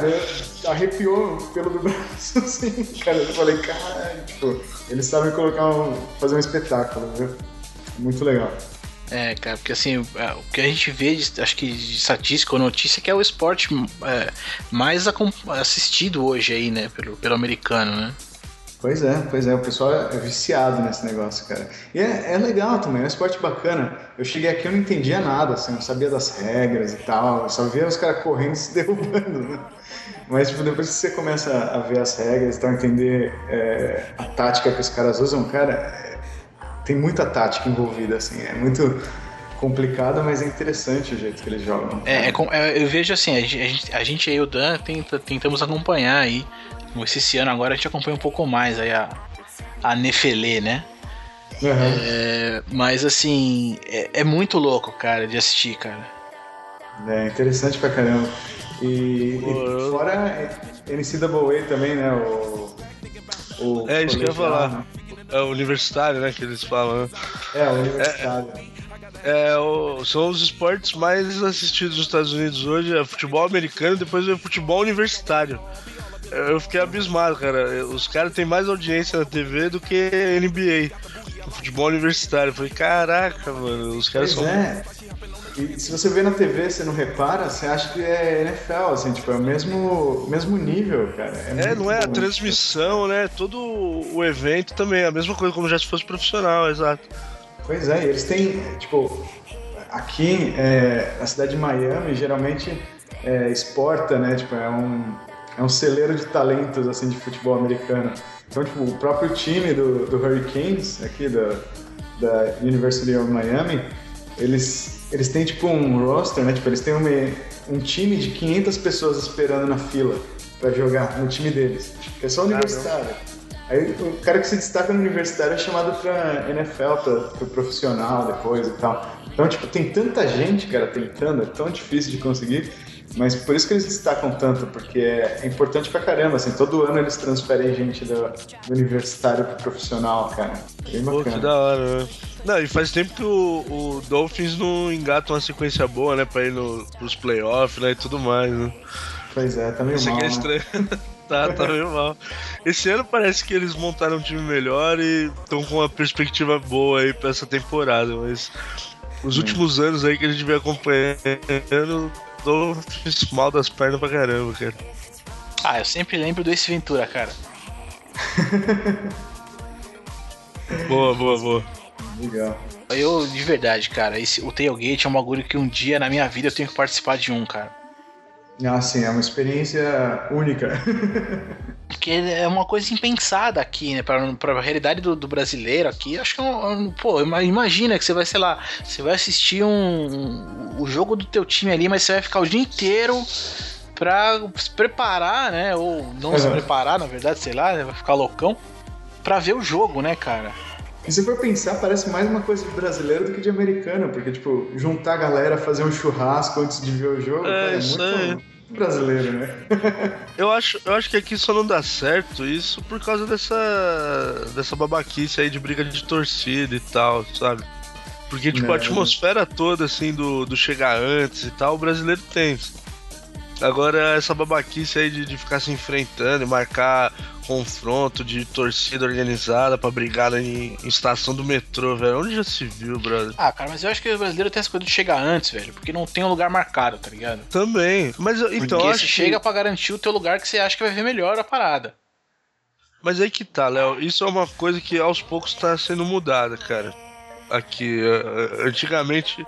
arrepiou pelo do braço, assim. Cara, eu falei, caralho, tipo, eles sabem colocar um, fazer um espetáculo, viu? Muito legal. É, cara, porque assim, é, o que a gente vê, de- acho que de estatística ou notícia, é que é o esporte é, mais assistido hoje aí, né, pelo, pelo americano, né? Pois é, pois é, o pessoal é viciado nesse negócio, cara. E é, é legal também, é um esporte bacana. Eu cheguei aqui eu não entendia nada, assim, não sabia das regras e tal, eu só via os caras correndo e se derrubando, né? Mas, tipo, depois que você começa a ver as regras e tal, entender é, a tática que os caras usam, cara, é, tem muita tática envolvida, assim, é muito complicado, mas é interessante o jeito que eles jogam. É, é com- é, eu vejo assim, a gente, a gente, aí, o Dan, tenta, tentamos acompanhar aí. Esse esse ano agora a gente acompanha um pouco mais aí a, a Nefelê, né? Aham. É, mas assim, é, é muito louco, cara, de assistir, cara. É interessante pra caramba. E, e fora NCAA também, né? O, o É isso que eu ia falar. né? É o universitário, né, que eles falam, né? É, o universitário. É, o- são os esportes mais assistidos nos Estados Unidos hoje, é futebol americano e depois é futebol universitário. É, Eu fiquei abismado, cara. Os caras têm mais audiência na TV do que NBA. Futebol universitário. Eu falei, caraca, mano, os caras Pois são. é. E se você vê na TV, você não repara, você acha que é NFL, assim, tipo, é o mesmo, mesmo nível, cara. É, muito não é a transmissão, né? Todo o evento também, é a mesma coisa como já se fosse profissional, exato. Pois é, eles têm, tipo, aqui é, na cidade de Miami, geralmente é, exporta, né? Tipo, é um, é um celeiro de talentos, assim, de futebol americano. Então, tipo, o próprio time do, do Hurricanes, aqui da, da University of Miami, eles, eles têm, tipo, um roster, né? Tipo, eles têm uma, um time de 500 pessoas esperando na fila pra jogar no time deles, que é só universitário. Aí o cara que se destaca no universitário é chamado pra NFL, pra, pro profissional depois e tal. Então, tipo, tem tanta gente, cara, tentando, é tão difícil de conseguir, mas por isso que eles destacam tanto, porque é, importante pra caramba, assim, todo ano eles transferem gente do, do universitário pro profissional, cara. Bem Pô, bacana. que da hora, né? Não, e faz tempo que o, o Dolphins não engata uma sequência boa, né? Pra ir no, pros playoffs, né? E tudo mais, né? Pois é, tá meio Isso mal, aqui é né? tá, tá meio mal. Esse ano parece que eles montaram um time melhor e estão com uma perspectiva boa aí pra essa temporada, mas os últimos anos aí que a gente vem acompanhando, Dolphins mal das pernas pra caramba, cara. Ah, eu sempre lembro do Ace Ventura, cara. Boa, boa, boa. Legal. Eu, de verdade, cara, esse, o Tailgate é um bagulho que um dia na minha vida eu tenho que participar de um, cara. Ah, sim, é uma experiência única. Porque é uma coisa impensada aqui, né? Pra, pra realidade do, do brasileiro aqui, acho que é um, um- Pô, ima- imagina que você vai, sei lá, você vai assistir um, um- o jogo do teu time ali, mas você vai ficar o dia inteiro pra se preparar, né? Ou não se Uhum. preparar, na verdade, sei lá, né? Vai ficar loucão pra ver o jogo, né, cara? E se for pensar, parece mais uma coisa de brasileiro do que de americano, porque, tipo, juntar a galera, fazer um churrasco antes de ver o jogo, É, é muito brasileiro, né? Eu acho, eu acho que aqui só não dá certo isso por causa dessa, dessa babaquice aí de briga de torcida e tal, sabe? Porque, tipo, a Né. atmosfera toda, assim, do, do chegar antes e tal, o brasileiro tem. Agora, essa babaquice aí de, de ficar se enfrentando e marcar confronto de torcida organizada pra brigar em, em estação do metrô, velho. Onde já se viu, brother? Ah, cara, mas eu acho que o brasileiro tem essa coisa de chegar antes, velho, porque não tem um lugar marcado, tá ligado? Também. Mas eu- então, porque você acho que- chega pra garantir o teu lugar que você acha que vai ver melhor a parada. Mas aí que tá, Léo. Isso é uma coisa que aos poucos tá sendo mudada, cara. Aqui, eh, eh, antigamente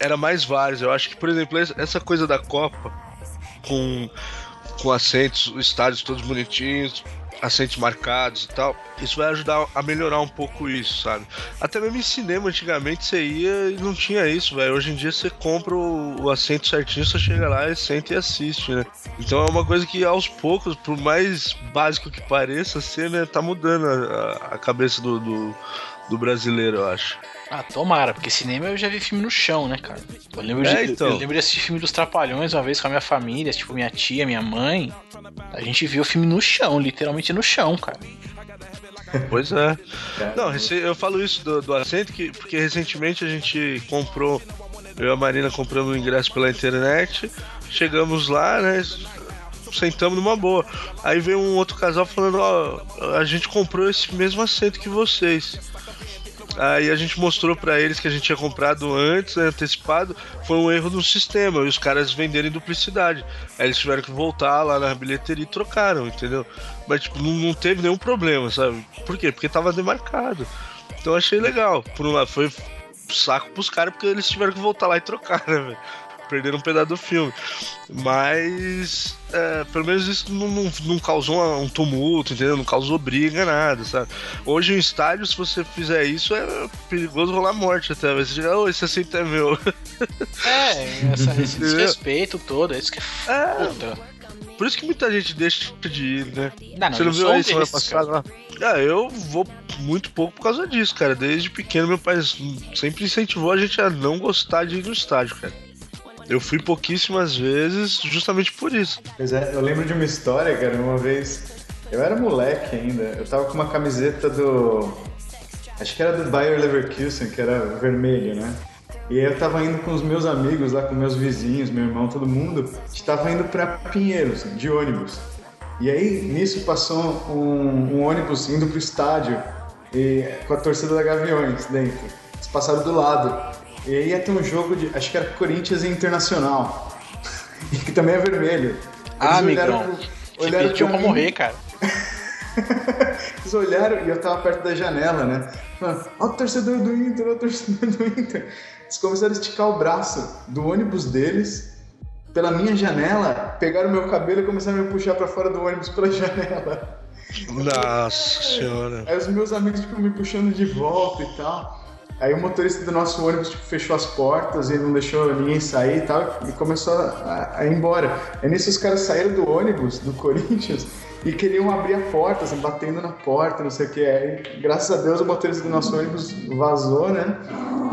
era mais vários. Eu acho que, por exemplo, essa coisa da Copa, com, com assentos, os estádios todos bonitinhos, assentos marcados e tal, isso vai ajudar a melhorar um pouco isso, sabe? Até mesmo em cinema, antigamente você ia e não tinha isso, velho. Hoje em dia você compra o, o assento certinho, você chega lá e senta e assiste, né? Então é uma coisa que aos poucos, por mais básico que pareça ser, né, tá mudando a, a cabeça do, do, do brasileiro, eu acho. Ah, tomara, porque cinema eu já vi filme no chão, né, cara? Eu lembro, É, de, então. eu lembro de assistir filme dos Trapalhões uma vez com a minha família, tipo, minha tia, minha mãe. A gente viu o filme no chão, literalmente no chão, cara. Pois é. Cara, Não, eu falo isso do, do assento que, porque recentemente a gente comprou, eu e a Marina compramos o ingresso pela internet, chegamos lá, né? Sentamos numa boa. Aí veio um outro casal falando, ó, a gente comprou esse mesmo assento que vocês. Aí a gente mostrou pra eles que a gente tinha comprado antes, né, antecipado, foi um erro do sistema, e os caras venderem duplicidade. Aí eles tiveram que voltar lá na bilheteria e trocaram, entendeu? Mas tipo, não, não teve nenhum problema, sabe? Por quê? Porque tava demarcado. Então achei legal. Por um lado, foi saco pros caras porque eles tiveram que voltar lá e trocar, né, velho? Perderam um pedaço do filme. Mas, é, pelo menos isso não, não, não causou um tumulto, entendeu? Não causou briga, nada, sabe? Hoje, um estádio, se você fizer isso, é perigoso rolar morte até. Você diga, ô, esse assento é meu. É, essa, esse desrespeito todo, é isso que é É, puta. por isso que muita gente deixa de ir, né? Não, não, Você não viu aí semana passada? Ah, eu vou muito pouco por causa disso, cara. Desde pequeno, meu pai sempre incentivou a gente a não gostar de ir no estádio, cara. Eu fui pouquíssimas vezes justamente por isso. Pois é, eu lembro de uma história, cara, uma vez. Eu era moleque ainda, eu tava com uma camiseta do. Acho que era do Bayer Leverkusen, que era vermelho, né? E eu tava indo com os meus amigos lá, com meus vizinhos, meu irmão, todo mundo. A gente tava indo pra Pinheiros, de ônibus. E aí, nisso, passou um, um ônibus indo pro estádio e, com a torcida da Gaviões dentro. Eles passaram do lado. E aí ia ter um jogo de. Acho que era Corinthians e Internacional. E que também é vermelho. Ah, Eles olharam amigão. pro- olharam pra morrer, cara. Eles olharam e eu tava perto da janela, né? Falando, ó o torcedor do Inter, ó o torcedor do Inter. Eles começaram a esticar o braço do ônibus deles pela minha janela, pegaram meu cabelo e começaram a me puxar pra fora do ônibus pela janela. Nossa senhora. Aí os meus amigos, tipo, me puxando de volta e tal. Aí o motorista do nosso ônibus, tipo, fechou as portas e não deixou ninguém sair e tal, e começou a, a ir embora. Aí nisso os caras saíram do ônibus, do Corinthians, e queriam abrir a porta, assim, batendo na porta, não sei o que. Aí, graças a Deus, o motorista do nosso ônibus vazou, né?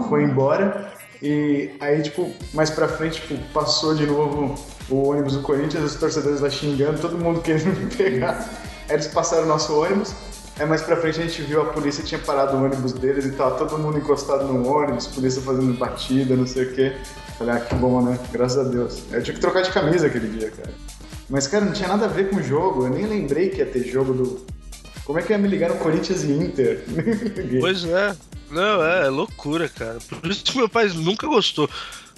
Foi embora. E aí, tipo, mais pra frente, tipo, passou de novo o ônibus do Corinthians, os torcedores lá xingando, todo mundo querendo me pegar. Aí eles passaram o nosso ônibus. Aí mais pra frente a gente viu a polícia tinha parado o ônibus deles e tava todo mundo encostado no ônibus, polícia fazendo batida, não sei o quê. Falei, ah, que bom, né? Graças a Deus. Eu tinha que trocar de camisa aquele dia, cara. Mas, cara, não tinha nada a ver com o jogo. Eu nem lembrei que ia ter jogo do. Como é que ia me ligar no Corinthians e Inter? Pois é. Não, é, é loucura, cara. Por isso que meu pai nunca gostou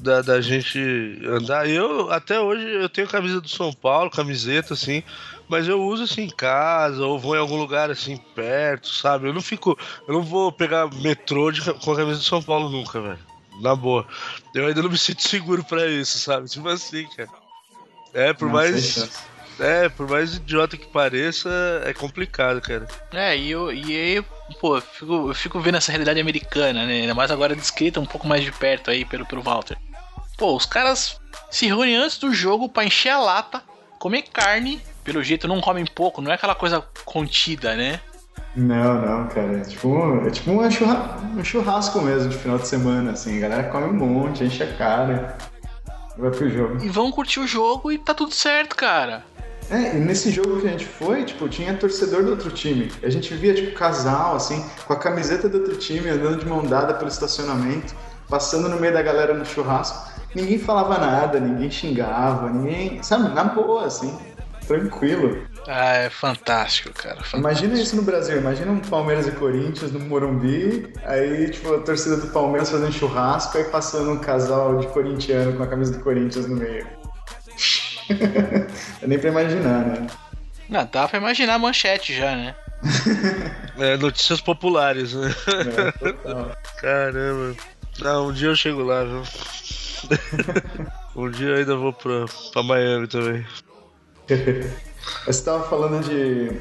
da, da gente andar. Eu, até hoje, eu tenho camisa do São Paulo, camiseta, assim, mas eu uso assim em casa, ou vou em algum lugar assim perto, sabe? Eu não fico. Eu não vou pegar metrô de, com a camisa do São Paulo nunca, velho. Na boa. Eu ainda não me sinto seguro pra isso, sabe? Tipo assim, cara. É, por Não, mais. chance. É, por mais idiota que pareça, é complicado, cara. É, e eu, e aí, pô, eu fico, eu fico vendo essa realidade americana, né? Ainda mais agora descrita um pouco mais de perto aí pelo, pelo Walter. Pô, os caras se reúnem antes do jogo pra encher a lata, comer carne, pelo jeito não comem pouco, não é aquela coisa contida, né? Não, não, cara. É tipo, um- é tipo um, churra- um churrasco mesmo de final de semana, assim. A galera come um monte, enche a cara. Vai pro jogo. E vão curtir o jogo e tá tudo certo, cara. É, e nesse jogo que a gente foi, tipo, tinha torcedor do outro time. A gente via, tipo, casal, assim, com a camiseta do outro time, andando de mão dada pelo estacionamento, passando no meio da galera no churrasco. Ninguém falava nada, ninguém xingava, ninguém. Sabe, na boa, assim. Tranquilo. Ah, é fantástico, cara. Fantástico. Imagina isso no Brasil, imagina um Palmeiras e Corinthians no Morumbi, aí, tipo, a torcida do Palmeiras fazendo churrasco, aí passando um casal de corintiano com a camisa do Corinthians no meio. é nem pra imaginar, né? Não, dá pra imaginar a manchete já, né? É, notícias populares, né? É. Caramba. Não, um dia eu chego lá, viu? um dia eu ainda vou pra, pra Miami também. Você tava falando de,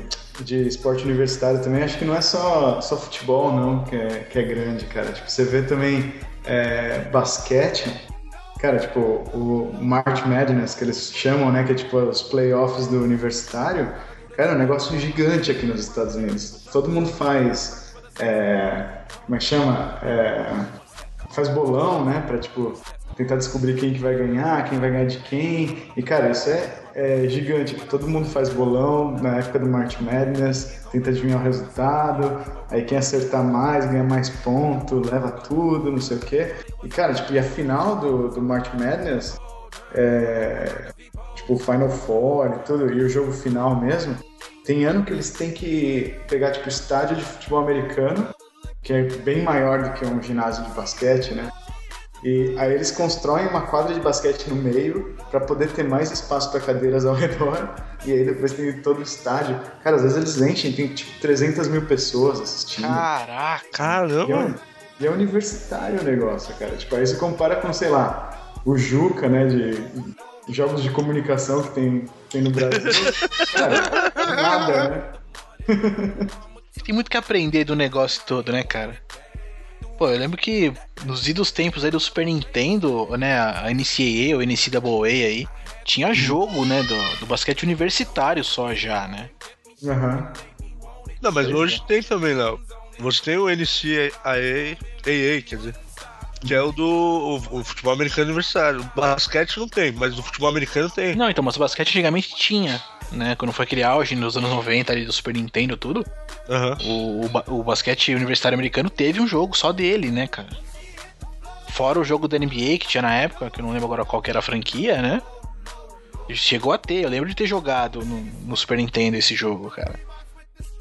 de esporte universitário também, acho que não é só, só futebol não que é, que é grande, cara. Tipo, você vê também é, basquete, cara, tipo, o March Madness que eles chamam, né, que é tipo os playoffs do universitário, cara, é um negócio gigante aqui nos Estados Unidos. Todo mundo faz, é, como é que chama? É, faz bolão, né, pra, tipo, tentar descobrir quem que vai ganhar, quem vai ganhar de quem. E, cara, isso é, é gigante. Todo mundo faz bolão na época do March Madness, tenta adivinhar o resultado. Aí quem acertar mais, ganha mais ponto, leva tudo, não sei o quê. E, cara, tipo, e a final do, do March Madness, é, tipo, o Final Four e tudo, e o jogo final mesmo, tem ano que eles têm que pegar, tipo, estádio de futebol americano, que é bem maior do que um ginásio de basquete, né? E aí eles constroem uma quadra de basquete no meio para poder ter mais espaço para cadeiras ao redor. E aí depois tem todo o estádio. Cara, às vezes eles enchem, tem tipo 300 mil pessoas assistindo. Caraca. E é, Caramba! e é universitário o negócio, cara. Tipo, aí você compara com, sei lá, o Juca, né, de jogos de comunicação que tem, tem no Brasil. cara, nada, né? Tem muito que aprender do negócio todo, né, cara? Pô, eu lembro que nos idos tempos aí do Super Nintendo, né, a NCAA ou NCAA aí, tinha jogo, né, do, do basquete universitário só já, né? Aham. Não, mas hoje tem também, Léo. Você tem o NCAA, AA, quer dizer, que é o do o, o futebol americano universitário. O basquete não tem, mas o futebol americano tem. Não, então, mas o basquete antigamente tinha, né? Quando foi aquele auge nos anos 90 ali do Super Nintendo tudo, Aham. o, o, ba- o basquete universitário americano teve um jogo só dele, né, cara? Fora o jogo da NBA que tinha na época, que eu não lembro agora qual que era a franquia, né? Chegou a ter, eu lembro de ter jogado no, no Super Nintendo esse jogo, cara.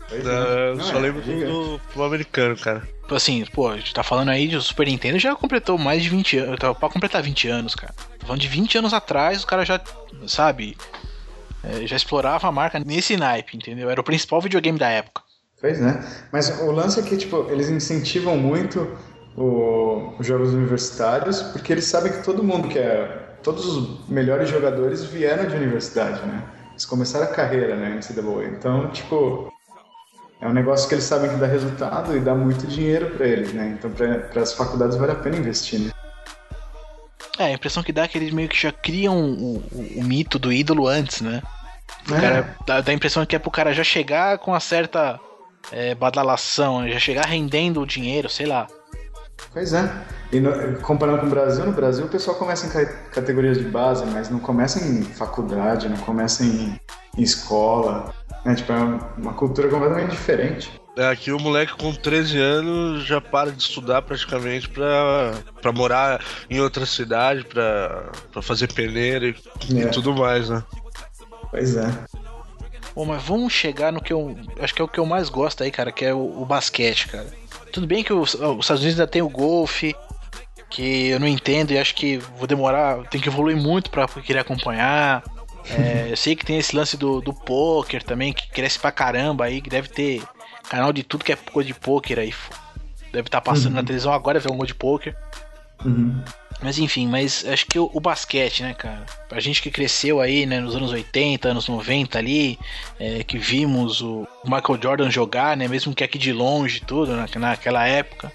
Pois É, é. Não, só é lembro do, do futebol americano, cara. Tipo Assim, pô, a gente tá falando aí de o Super Nintendo já completou mais de 20 anos. Tá pra completar 20 anos, cara. Tô falando de 20 anos atrás, o cara já, sabe, é, já explorava a marca nesse naipe, entendeu? Era o principal videogame da época. Pois é. Mas o lance é que, tipo, eles incentivam muito o- os jogos universitários, porque eles sabem que todo mundo que é. Todos os melhores jogadores vieram de universidade, né? Eles começaram a carreira, né, NCAA. Então, tipo, é um negócio que eles sabem que dá resultado e dá muito dinheiro pra eles, né? Então, para as faculdades vale a pena investir, né? É, a impressão que dá é que eles meio que já criam o, o- o mito do ídolo antes, né? O É. cara, dá, dá a impressão que é pro cara já chegar com uma certa é, badalação, né? já chegar rendendo o dinheiro, sei lá. Pois é. E no- comparando com o Brasil, no Brasil o pessoal começa em ca- categorias de base, mas não começa em faculdade, não começa em, em escola. Né? Tipo, é uma cultura completamente diferente. É, aqui o moleque com 13 anos já para de estudar praticamente pra, pra morar em outra cidade, pra, pra fazer peneira e, e É. tudo mais, né? Pois é. Pô, mas vamos chegar no que eu. Acho que é o que eu mais gosto aí, cara, que é o, o basquete, cara. Tudo bem que os, os Estados Unidos ainda tem o golfe, que eu não entendo e acho que vou demorar, tem que evoluir muito pra querer acompanhar. É, eu sei que tem esse lance do, do poker também, que cresce pra caramba aí, que deve ter canal de tudo que é coisa de poker aí. Deve estar passando na televisão agora ver um gol de poker. Uhum. Mas enfim, mas acho que o, o basquete, né, cara? A gente que cresceu aí, né, nos anos 80, anos 90 ali, é, que vimos o Michael Jordan jogar, né, mesmo que aqui de longe e tudo, na, naquela época.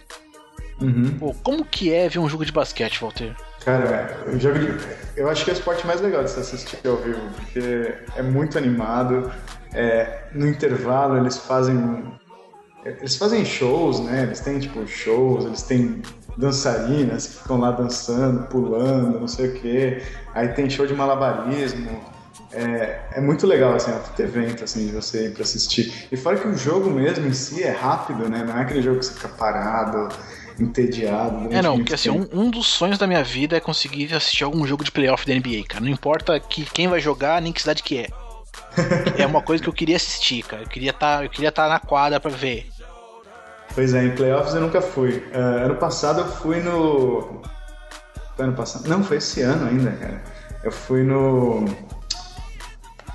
Uhum. Pô, como que é ver um jogo de basquete, Walter? Cara, o jogo de... eu acho que é o esporte mais legal de se assistir ao vivo, porque é muito animado. É, no intervalo eles fazem eles fazem shows, né? Eles têm tipo shows, eles têm dançarinas que ficam lá dançando, pulando, não sei o quê. Aí tem show de malabarismo. É, é muito legal, assim, é um puto evento, assim, de você ir pra assistir. E fora que o jogo mesmo em si é rápido, né? Não é aquele jogo que você fica parado, entediado. É, não, porque assim, um, um dos sonhos da minha vida é conseguir assistir algum jogo de playoff da NBA, cara. Não importa que, quem vai jogar, nem que cidade que é. É uma coisa que eu queria assistir, cara. Eu queria tá, eu queria estar na quadra pra ver. Pois é, em playoffs eu nunca fui. Ah, ano passado eu fui no. Foi ano passado? Não, foi esse ano ainda, cara. Eu fui no.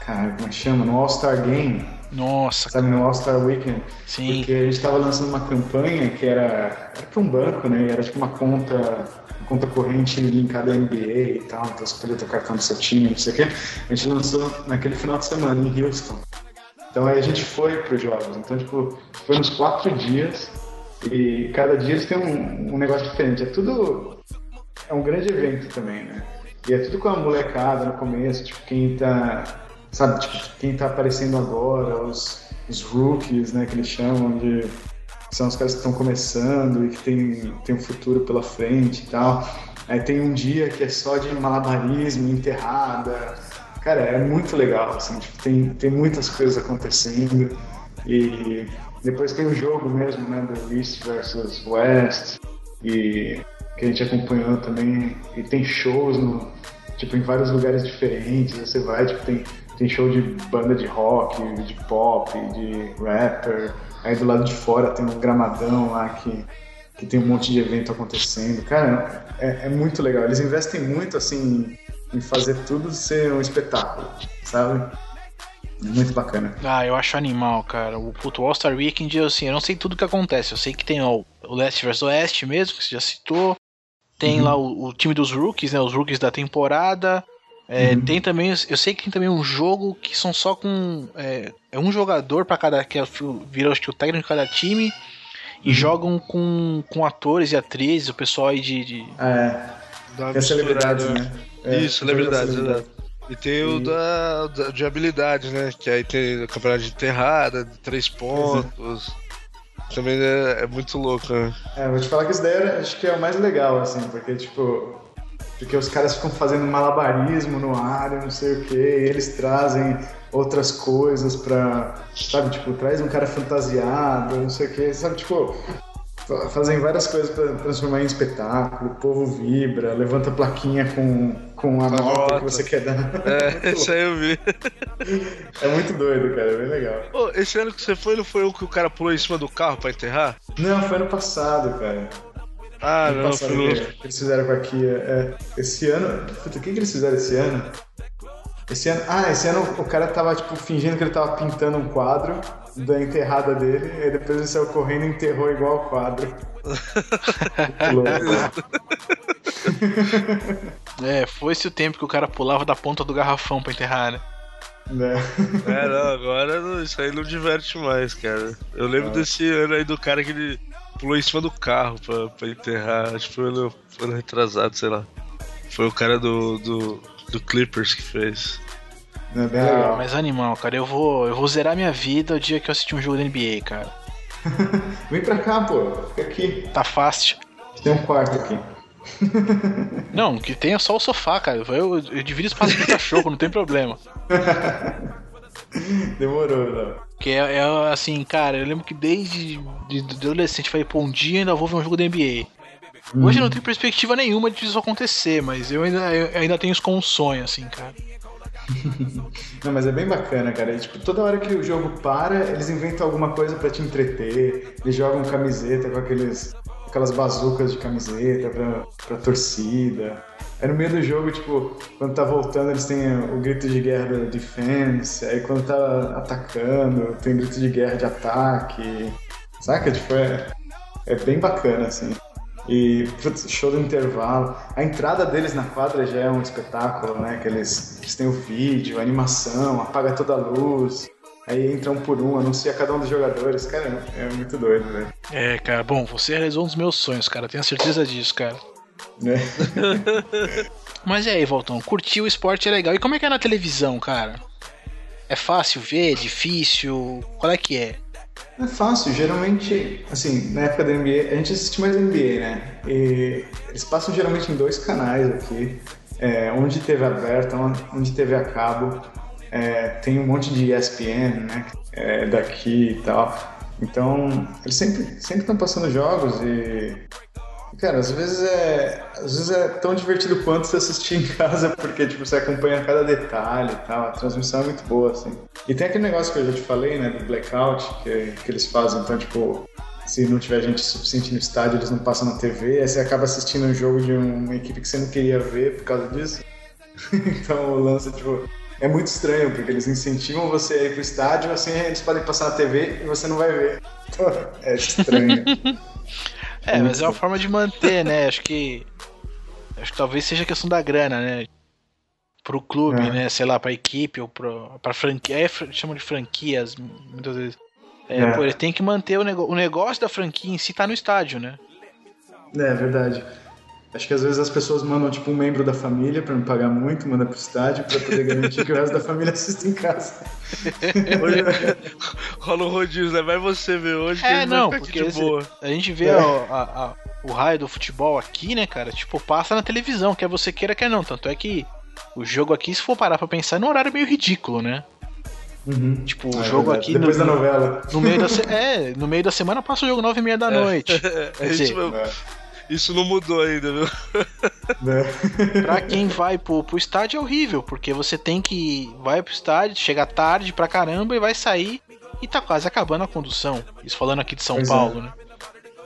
Cara, como é que chama? No All-Star Game. Nossa, Sabe, no All-Star Weekend. Sim. Porque a gente tava lançando uma campanha que era. Era pra um banco, né? Era tipo uma conta. uma conta corrente linkada à NBA e tal. Então você ter o cartão do seu time, não sei o quê. A gente lançou naquele final de semana em Houston. Então aí a gente foi pros jogos. Então, tipo, foi nos quatro dias e cada dia eles têm um, um negócio diferente. É tudo. É um grande evento também, né? E é tudo com a molecada no começo, tipo, quem tá. Sabe, tipo, quem tá aparecendo agora, os, os rookies, né, que eles chamam de. são os caras que estão começando e que tem, tem um futuro pela frente e tal. Aí tem um dia que é só de malabarismo, enterrada. Cara, é muito legal, assim, tipo, tem, tem muitas coisas acontecendo. E depois tem o jogo mesmo, né, do East versus West, e que a gente acompanhou também. E tem shows no, tipo, em vários lugares diferentes. Você vai, tipo, tem, tem show de banda de rock, de pop, de rapper. Aí do lado de fora tem um gramadão lá que, que tem um monte de evento acontecendo. Cara, é, é muito legal. Eles investem muito, assim, em fazer tudo ser um espetáculo, sabe? É muito bacana. Ah, eu acho animal, cara. O puto All-Star Weekend, eu, assim, eu não sei tudo que acontece. Eu sei que tem ó, o Leste vs Oeste mesmo, que você já citou. Tem lá o, o time dos rookies, né? Os rookies da temporada. É, Tem também, eu sei que tem também um jogo que são só com é, é um jogador para cada que é, o- vira acho que o técnico de cada time e jogam com, com atores e atrizes, o pessoal aí de, de- É, tem as celebridades, misturada. né? É, Isso, celebridades, todas as exato. E tem o da, da- de habilidade, né? Que aí tem o campeonato de enterrada, de três pontos. Também é, é muito louco, né? É, vou te falar que isso daí era, acho que é o mais legal, assim, porque, tipo, porque os caras ficam fazendo malabarismo no ar, e não sei o que, e eles trazem outras coisas pra, sabe, tipo, traz um cara fantasiado, não sei o que, sabe, tipo, fazem várias coisas pra transformar em espetáculo, o povo vibra, levanta a plaquinha com, com a nota nota. que você quer dar. É, isso aí eu vi. É muito doido, cara, é bem legal. Ô, esse ano que você foi, não foi o que o cara pulou em cima do carro pra enterrar? Não, foi ano passado, cara. Ah, Ano não, passado foi que que eles fizeram com a Kia. É, esse ano. Puta, o que, que eles fizeram esse ano? Esse ano. Ah, esse ano o cara tava, tipo, fingindo que ele tava pintando um quadro da enterrada dele, e depois ele saiu correndo e enterrou igual o quadro. É, foi esse o tempo que o cara pulava da ponta do garrafão pra enterrar, né? né? É, não, agora não- isso aí não diverte mais, cara. Eu lembro desse ano aí do cara que ele pulou em cima do carro pra, pra enterrar. Acho que foi ano, foi ano retrasado, sei lá. Foi o cara do, do, do Clippers que fez. É bem Ah, legal. mas animal, cara, eu vou, eu vou zerar minha vida o dia que eu assistir um jogo da NBA, cara. Vem pra cá, pô. Fica aqui. Tá fácil. Tem um quarto aqui. Não, que tenha só o sofá, cara. Eu, eu divido espaço com o cachorro, não tem problema. Demorou, não. Porque é, é assim, cara, eu lembro que desde de, de adolescente eu falei, pô, um dia ainda vou ver um jogo da NBA. Hoje eu não tenho perspectiva nenhuma de isso acontecer, mas eu ainda, eu ainda tenho isso como um sonho, assim, cara. Não, mas é bem bacana, cara. E, tipo, toda hora que o jogo para, eles inventam alguma coisa pra te entreter. Eles jogam camiseta com aqueles, aquelas bazucas de camiseta pra, pra torcida. Aí no meio do jogo, tipo, quando tá voltando, eles têm o grito de guerra do defense. Aí quando tá atacando, tem grito de guerra de ataque. Saca? Tipo, é, é bem bacana, assim. E putz, show do intervalo. A entrada deles na quadra já é um espetáculo, né? Que eles, eles têm o vídeo, a animação, apaga toda a luz. Aí entra um por um, anuncia cada um dos jogadores. Cara, é muito doido, velho. É, cara, bom, você realizou um dos meus sonhos, cara. Tenho certeza disso, cara. Né? Mas e aí, Voltão? Curtiu o esporte é legal. E como é que é na televisão, cara? É fácil ver? Difícil? Qual é que é? É fácil, geralmente, assim, na época da NBA, a gente assiste mais NBA, né? E eles passam geralmente em dois canais aqui, é, onde TV aberta, onde TV a cabo, é, tem um monte de ESPN, né? É, daqui e tal. Então, eles sempre estão passando jogos e Cara, às vezes é. Às vezes é tão divertido quanto você assistir em casa, porque tipo, você acompanha cada detalhe e tal. A transmissão é muito boa, assim. E tem aquele negócio que eu já te falei, né, do blackout, que, que eles fazem, então, tipo, se não tiver gente suficiente no estádio, eles não passam na TV, aí você acaba assistindo um jogo de uma equipe que você não queria ver por causa disso. então o lance, tipo, é muito estranho, porque eles incentivam você a ir pro estádio, assim, eles podem passar na TV e você não vai ver. Então, é estranho. É, mas é uma forma de manter, né? Acho que. Acho que talvez seja questão da grana, né? Pro clube, É. né? Sei lá, pra equipe ou pro, pra franquia. É, chamam de franquias, muitas vezes. É, É. pô, ele tem que manter o, nego- o negócio da franquia em si tá no estádio, né? É verdade. Acho que às vezes as pessoas mandam tipo um membro da família pra não pagar muito, manda pro estádio pra poder garantir que o resto da família assista em casa. Rola um rodízio, né? Vai você ver hoje que É, ele não, porque esse- boa. a gente vê É. a- a- a- o raio do futebol aqui, né, cara? Tipo, passa na televisão, quer você queira, quer não. Tanto é que o jogo aqui, se for parar pra pensar, é num horário meio ridículo, né? Uhum. Tipo, o É jogo verdade. aqui Depois no, da novela. no meio da se- é, no meio da semana passa o jogo 9 e meia da noite. É, Quer isso, dizer, mesmo. É. Isso não mudou ainda, viu? Né? pra quem vai pro, pro estádio é horrível, porque você tem que vai pro estádio, chega tarde pra caramba e vai sair e tá quase acabando a condução. Isso falando aqui de São Pois é. Paulo, né?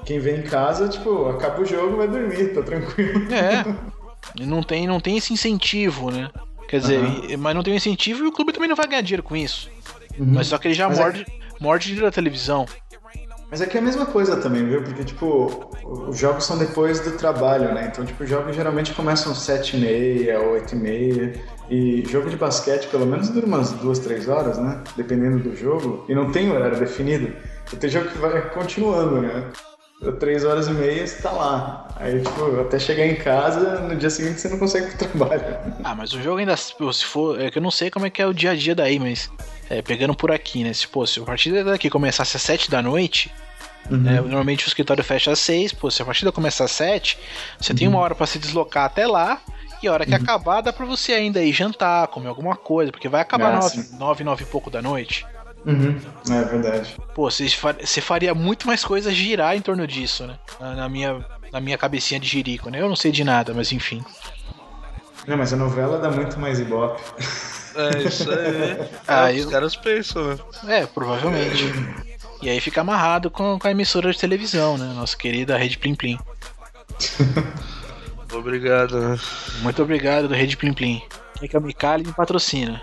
Quem vem em casa, tipo, acaba o jogo vai dormir, tá tranquilo. É. E não tem, não tem esse incentivo, né? Quer dizer, e- mas não tem incentivo e o clube também não vai ganhar dinheiro com isso. Uhum. Mas só que ele já Mas é- morde, morde dinheiro da televisão. Mas aqui é a mesma coisa também, viu? Porque, tipo, os jogos são depois do trabalho, né? Então, tipo, os jogos geralmente começam às 7h30, 8h30. E jogo de basquete, pelo menos, dura umas duas, três horas, né? Dependendo do jogo. E não tem horário definido. Tem jogo que vai continuando, né? Três horas e meia você tá lá. Aí, tipo, até chegar em casa, no dia seguinte você não consegue ir pro trabalho. Ah, mas o jogo ainda, se for. É que eu não sei como é que é o dia a dia daí, mas. É, pegando por aqui, né? Se, pô, se a partida daqui começasse às 7 da noite, né, normalmente o escritório fecha às 6, pô, se a partida começar às 7, você tem uma hora pra se deslocar até lá, e a hora que acabar dá pra você ainda ir jantar, comer alguma coisa, porque vai acabar Ah, 9, sim. 9, 9 e pouco da noite. Uhum. É verdade. Pô, você, fa- você faria muito mais coisa girar em torno disso, né? Na, na minha, na minha cabecinha de jirico, né? Eu não sei de nada, mas enfim. Não, mas a novela dá muito mais ibope. É, isso aí. Ah, É, eu- Os caras pensam, né? É, provavelmente. E aí fica amarrado com, com a emissora de televisão, né? Nossa querida Rede Plim Plim. Obrigado, né? Muito obrigado do Rede Plim Plim. Quem que é o Micali me patrocina.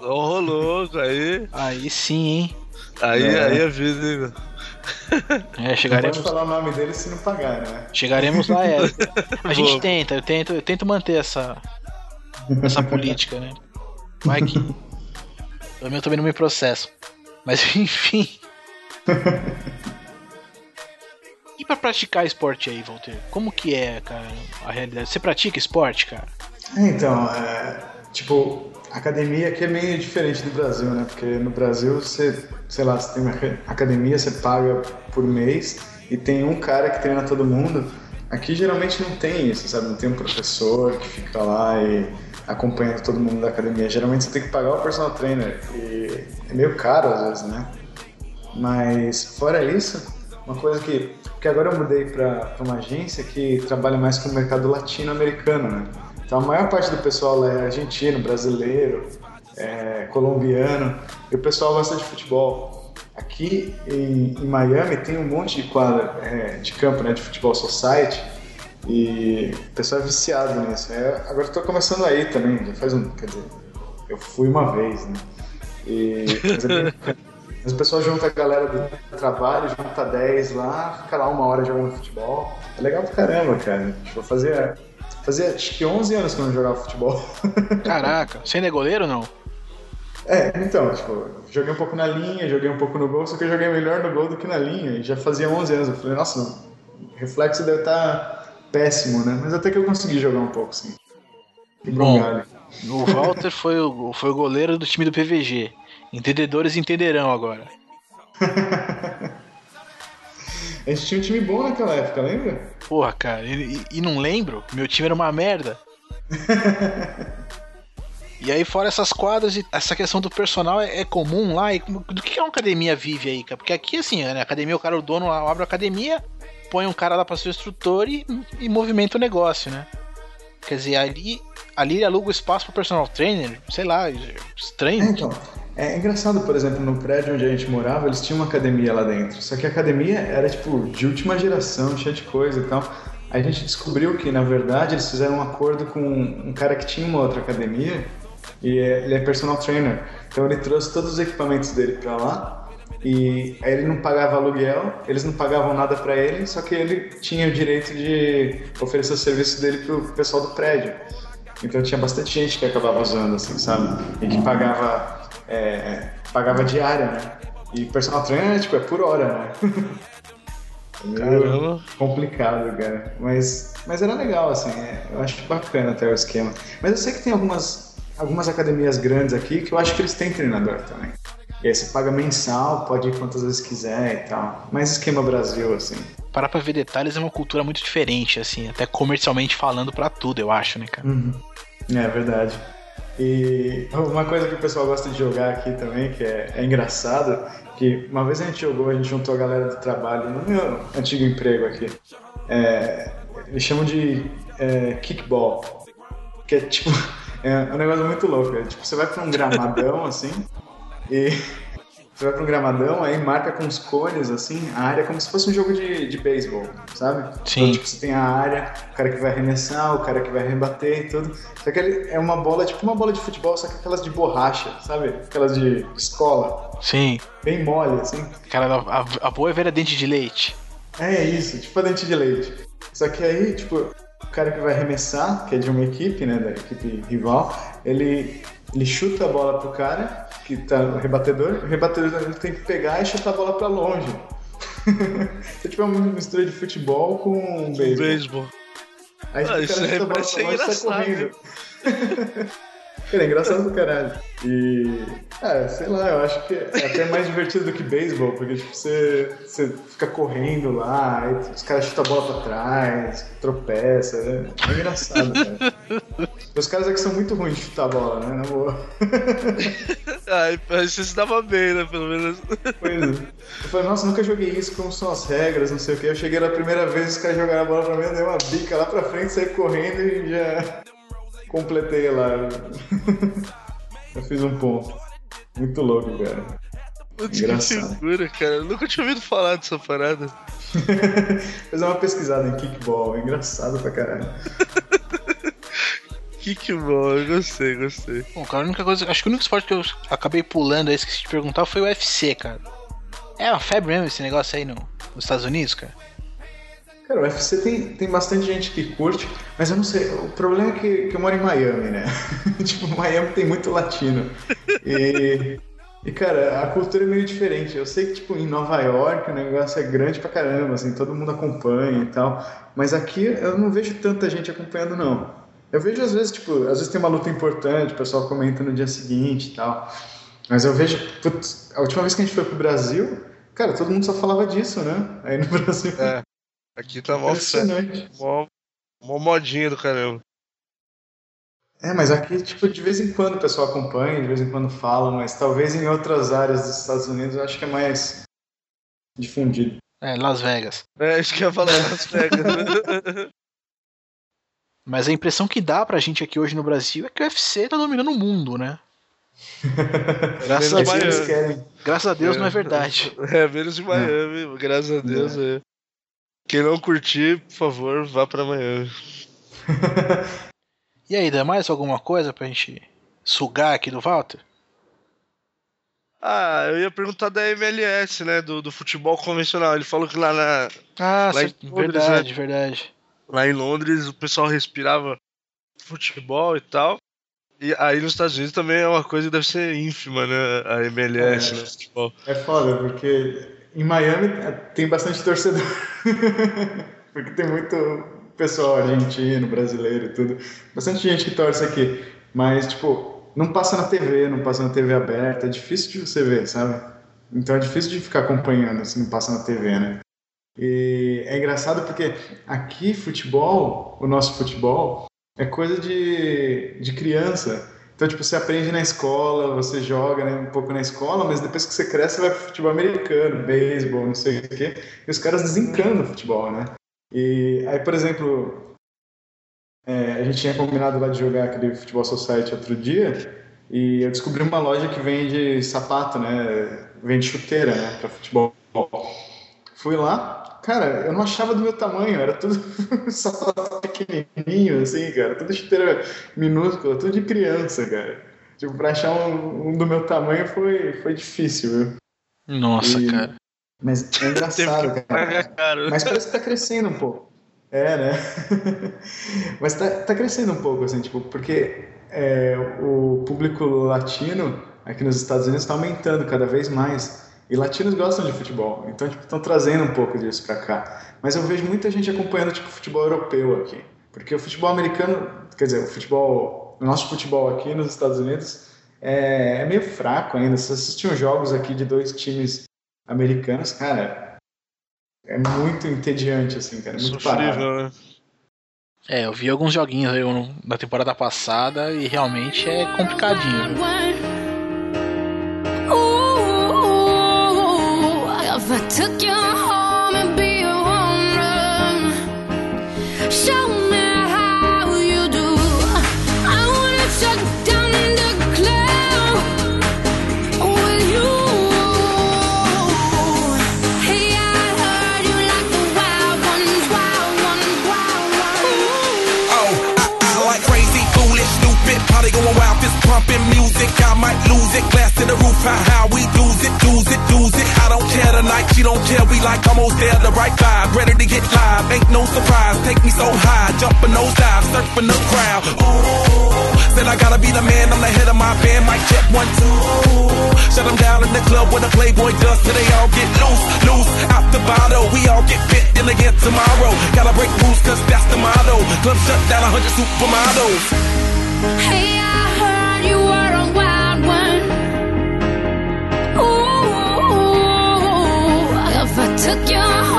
Ô, louco, aí. Aí sim, hein? Aí, É. aí a vida, hein? É, Não chegaremos, pode falar o nome dele se não pagar, né? chegaremos lá. É. A gente Boa. tenta, eu tento, eu tento manter essa, essa política, né? Vai que. Pelo menos eu também não me processo. Mas enfim. E pra praticar esporte aí, Walter? Como que é, cara, a realidade? Você pratica esporte, cara? Então, é, tipo, academia aqui é meio diferente do Brasil, né? Porque no Brasil você, sei lá, você tem uma aca- academia, você paga por mês e tem um cara que treina todo mundo. Aqui geralmente não tem isso, sabe? Não tem um professor que fica lá e acompanha todo mundo da academia. Geralmente você tem que pagar o personal trainer e é meio caro às vezes, né? Mas fora isso, uma coisa que. Porque agora eu mudei para uma agência que trabalha mais com o mercado latino-americano, né? Então a maior parte do pessoal lá é argentino, brasileiro, é, colombiano, e o pessoal gosta de futebol. Aqui em, em Miami tem um monte de quadra é, de campo né, de futebol society e o pessoal é viciado nisso. É, agora estou começando aí também, já faz um. Quer dizer, eu fui uma vez, né? E, mas, o pessoal junta a galera do trabalho, junta 10 lá, fica lá uma hora jogando futebol. É legal pra caramba, cara. Tipo, fazia, fazia acho que 11 anos que eu não jogava futebol. Caraca, você ainda é goleiro ou não? É, então, tipo, joguei um pouco na linha, joguei um pouco no gol, só que eu joguei melhor no gol do que na linha, e já fazia 11 anos. Eu falei, nossa, o reflexo deve estar péssimo, né? Mas até que eu consegui jogar um pouco, sim. Um Bom. O Walter foi o, foi o goleiro do time do PVG. Entendedores entenderão agora. A gente tinha um time bom naquela época, lembra? Porra, cara, e, e não lembro, meu time era uma merda. E aí, fora essas quadras, e essa questão do personal é, é comum lá. E do que uma academia vive aí, cara? Porque aqui, assim, né, academia, o cara, o dono lá abre a academia, põe um cara lá pra ser o instrutor e, e movimenta o negócio, né? Quer dizer, ali, ali ele aluga o espaço pro personal trainer, sei lá, É, estranho. então. É engraçado, por exemplo, no prédio onde a gente morava, eles tinham uma academia lá dentro. Só que a academia era, tipo, de última geração, cheia de coisa e tal. Aí a gente descobriu que, na verdade, eles fizeram um acordo com um cara que tinha uma outra academia e é- ele é personal trainer. Então ele trouxe todos os equipamentos dele pra lá e aí ele não pagava aluguel, eles não pagavam nada pra ele, só que ele tinha o direito de oferecer o serviço dele pro pessoal do prédio. Então tinha bastante gente que acabava usando, assim, sabe? E que pagava, é, pagava diária, né? E personal trainer, tipo, é por hora, né? É Caramba. complicado, cara. Mas, mas era legal, assim, é, eu acho bacana até o esquema. Mas eu sei que tem algumas, algumas academias grandes aqui que eu acho que eles têm treinador também. E aí você paga mensal, pode ir quantas vezes quiser e tal. Mais esquema Brasil, assim. Parar pra ver detalhes é uma cultura muito diferente, assim, até comercialmente falando pra tudo, eu acho, né, cara? É verdade. E uma coisa que o pessoal gosta de jogar aqui também, que é, é engraçado, que uma vez a gente jogou, a gente juntou a galera do trabalho no meu antigo emprego aqui. É, eles chamam de é, kickball. Que é tipo, é um negócio muito louco. É, tipo, você vai pra um gramadão assim, e você vai um gramadão, aí marca com os cones, assim, a área como se fosse um jogo de, de beisebol, sabe? Sim. Então, tipo, você tem a área, o cara que vai arremessar, o cara que vai rebater e tudo. Só que é uma bola, tipo uma bola de futebol, só que aquelas de borracha, sabe? Aquelas de escola, Sim, bem mole, assim. cara, a, a boa é ver a dente de leite. É isso, tipo a dente de leite. Só que aí, tipo, o cara que vai arremessar, que é de uma equipe, né, da equipe rival, ele, ele chuta a bola pro cara, que tá no rebatedor, o rebatedor tem que pegar e chutar a bola pra longe. Então, tipo, é uma mistura de futebol com beisebol. Beisebol. Aí Ah, isso aí bola parece sai engraçado. Cara, é engraçado do caralho. E. Ah, sei lá, eu acho que é até mais divertido do que beisebol, porque tipo, você, você fica correndo lá, os caras chutam a bola pra trás, tropeça. É, é engraçado, cara. Os caras aqui são muito ruins de chutar a bola, né? Na boa. Ai, mas você se dava bem, né? Pelo menos. Pois é. Eu falei, nossa, nunca joguei isso, como são as regras, não sei o que. Eu cheguei lá a primeira vez, os caras jogaram a bola pra mim, eu dei uma bica lá pra frente, saí correndo e já completei lá. Eu fiz um ponto. Muito louco, cara. Putz, que Engraçado. figura, cara. Eu nunca tinha ouvido falar dessa parada. Fazer uma pesquisada em kickball, engraçado pra caralho. Kickball, eu gostei, gostei. Bom, cara, a única coisa. Acho que o único esporte que eu acabei pulando aí, esqueci de perguntar, foi o UFC, cara. É uma febre mesmo esse negócio aí no, nos Estados Unidos, cara. Cara, o UFC tem, tem bastante gente que curte, mas eu não sei. O problema é que, que eu moro em Miami, né? tipo, Miami tem muito latino. E, e, cara, a cultura é meio diferente. Eu sei que, tipo, em Nova York o negócio é grande pra caramba, assim, todo mundo acompanha e tal. Mas aqui eu não vejo tanta gente acompanhando, não. Eu vejo às vezes, tipo, às vezes tem uma luta importante, o pessoal comenta no dia seguinte e tal. Mas eu vejo, putz, a última vez que a gente foi pro Brasil, cara, todo mundo só falava disso, né? Aí no Brasil. É. Aqui tá mó. Mó, mó modinha do caramba. É, mas aqui, tipo, de vez em quando o pessoal acompanha, de vez em quando fala, mas talvez em outras áreas dos Estados Unidos eu acho que é mais difundido. É, Las Vegas. É, isso que eu ia falar Las Vegas. Mas a impressão que dá pra gente aqui hoje no Brasil é que o UFC tá dominando o mundo, né? Graças a É Deus, graças a Deus não é verdade. É, menos em Miami, graças a Deus. É. Quem não curtir, por favor, vá pra Miami. E aí, dá mais alguma coisa pra gente sugar aqui do Walter? Ah, eu ia perguntar da MLS, né? Do, do futebol convencional. Ele falou que lá, na, Ah, Lá Londres, verdade, verdade. lá em Londres o pessoal respirava futebol e tal. E aí nos Estados Unidos também é uma coisa que deve ser ínfima, né? A MLS, É. né? Futebol. É foda, porque em Miami é, tem bastante torcedor. porque tem muito pessoal argentino, brasileiro e tudo. Bastante gente que torce aqui. Mas, tipo, não passa na TV, não passa na TV aberta. É difícil de você ver, sabe? Então é difícil de ficar acompanhando se não passa na TV, né? E é engraçado porque aqui futebol, o nosso futebol, é coisa de, de criança. Então, tipo, você aprende na escola, você joga né, um pouco na escola, mas depois que você cresce, você vai pro futebol americano, beisebol, não sei o quê. E os caras desencanam o futebol, né? E aí, por exemplo, é, a gente tinha combinado lá de jogar aquele Futebol Society outro dia, e eu descobri uma loja que vende sapato, né? Vende chuteira, né? Pra futebol. Fui lá, cara, eu não achava do meu tamanho, era tudo sapato pequenininho, assim, cara, tudo chuteira minúscula, tudo de criança, cara. Tipo, pra achar um, um do meu tamanho foi, foi difícil, viu? Nossa, E- cara. Mas é engraçado, cara. Caro. Mas parece que tá crescendo um pouco. É, né? Mas tá, tá crescendo um pouco, assim, tipo, porque é, o público latino aqui nos Estados Unidos está aumentando cada vez mais. E latinos gostam de futebol, então, tipo, estão trazendo um pouco disso pra cá. Mas eu vejo muita gente acompanhando, tipo, futebol europeu aqui. Porque o futebol americano, quer dizer, o futebol, o nosso futebol aqui nos Estados Unidos é, é meio fraco ainda. Se assistir uns jogos aqui de dois times americanos, cara, é muito entediante, assim, cara. É muito parado. Né? É, eu vi alguns joguinhos aí da temporada passada e realmente é complicadinho. viu? If I took you home and be your home show me how you do. I wanna shut down the with you. Hey, I heard you like the wild ones, wild ones, wild ones. Oh, I, like crazy, foolish, stupid, party going wild, pumping music. I might lose it, roof, how, how we lose it, lose it, lose it. I don't care tonight, she don't care, we like almost there, the right vibe, ready to get live. Ain't no surprise, take me so high, jumping those dives, surfing the crowd. Ooh, said I gotta be the man, I'm the head of my band, mic check one, two. Shut them down in the club where the Playboy does till they all get loose, loose, out the bottle. We all get fit in again tomorrow. Gotta break rules, cause that's the motto. Club shut down, a 100 supermodels. Hey, took your heart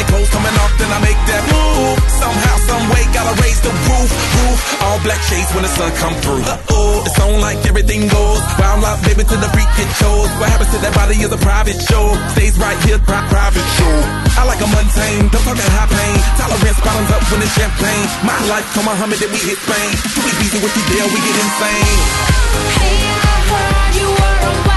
the clothes coming off, then I make that move. Somehow, some way, gotta raise the roof, roof. All black shades when the sun come through. Uh-oh, it's on like everything goes. Wild out, baby, to the freak it shows. What happens to that body is a private show. Stays right here, pri- private show. I like a mundane, don't talk that high pain. Tolerance bottoms up when it's champagne. My life, come Muhammad, then we hit Spain. Too easy with you there, we get insane. Hey, I heard you were a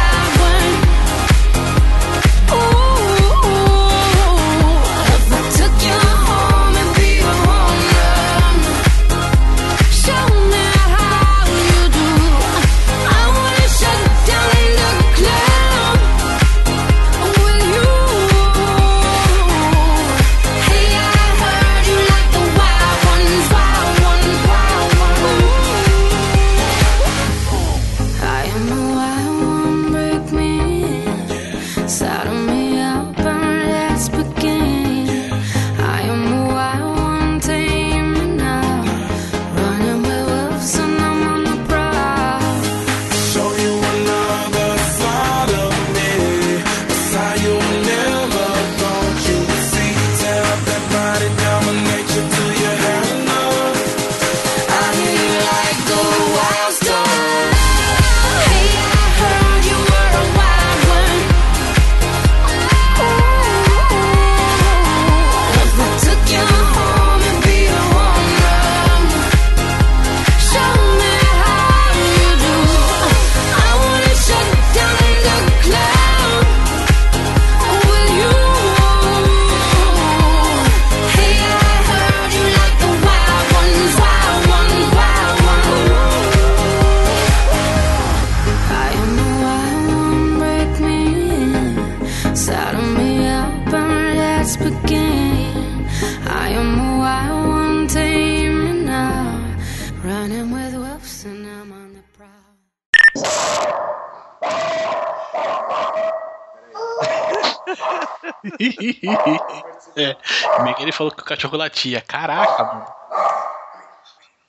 latia. Caraca, mano.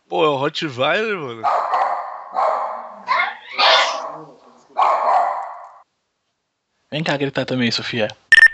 Pô, é o Rottweiler, mano. Vem cá gritar também, Sofia.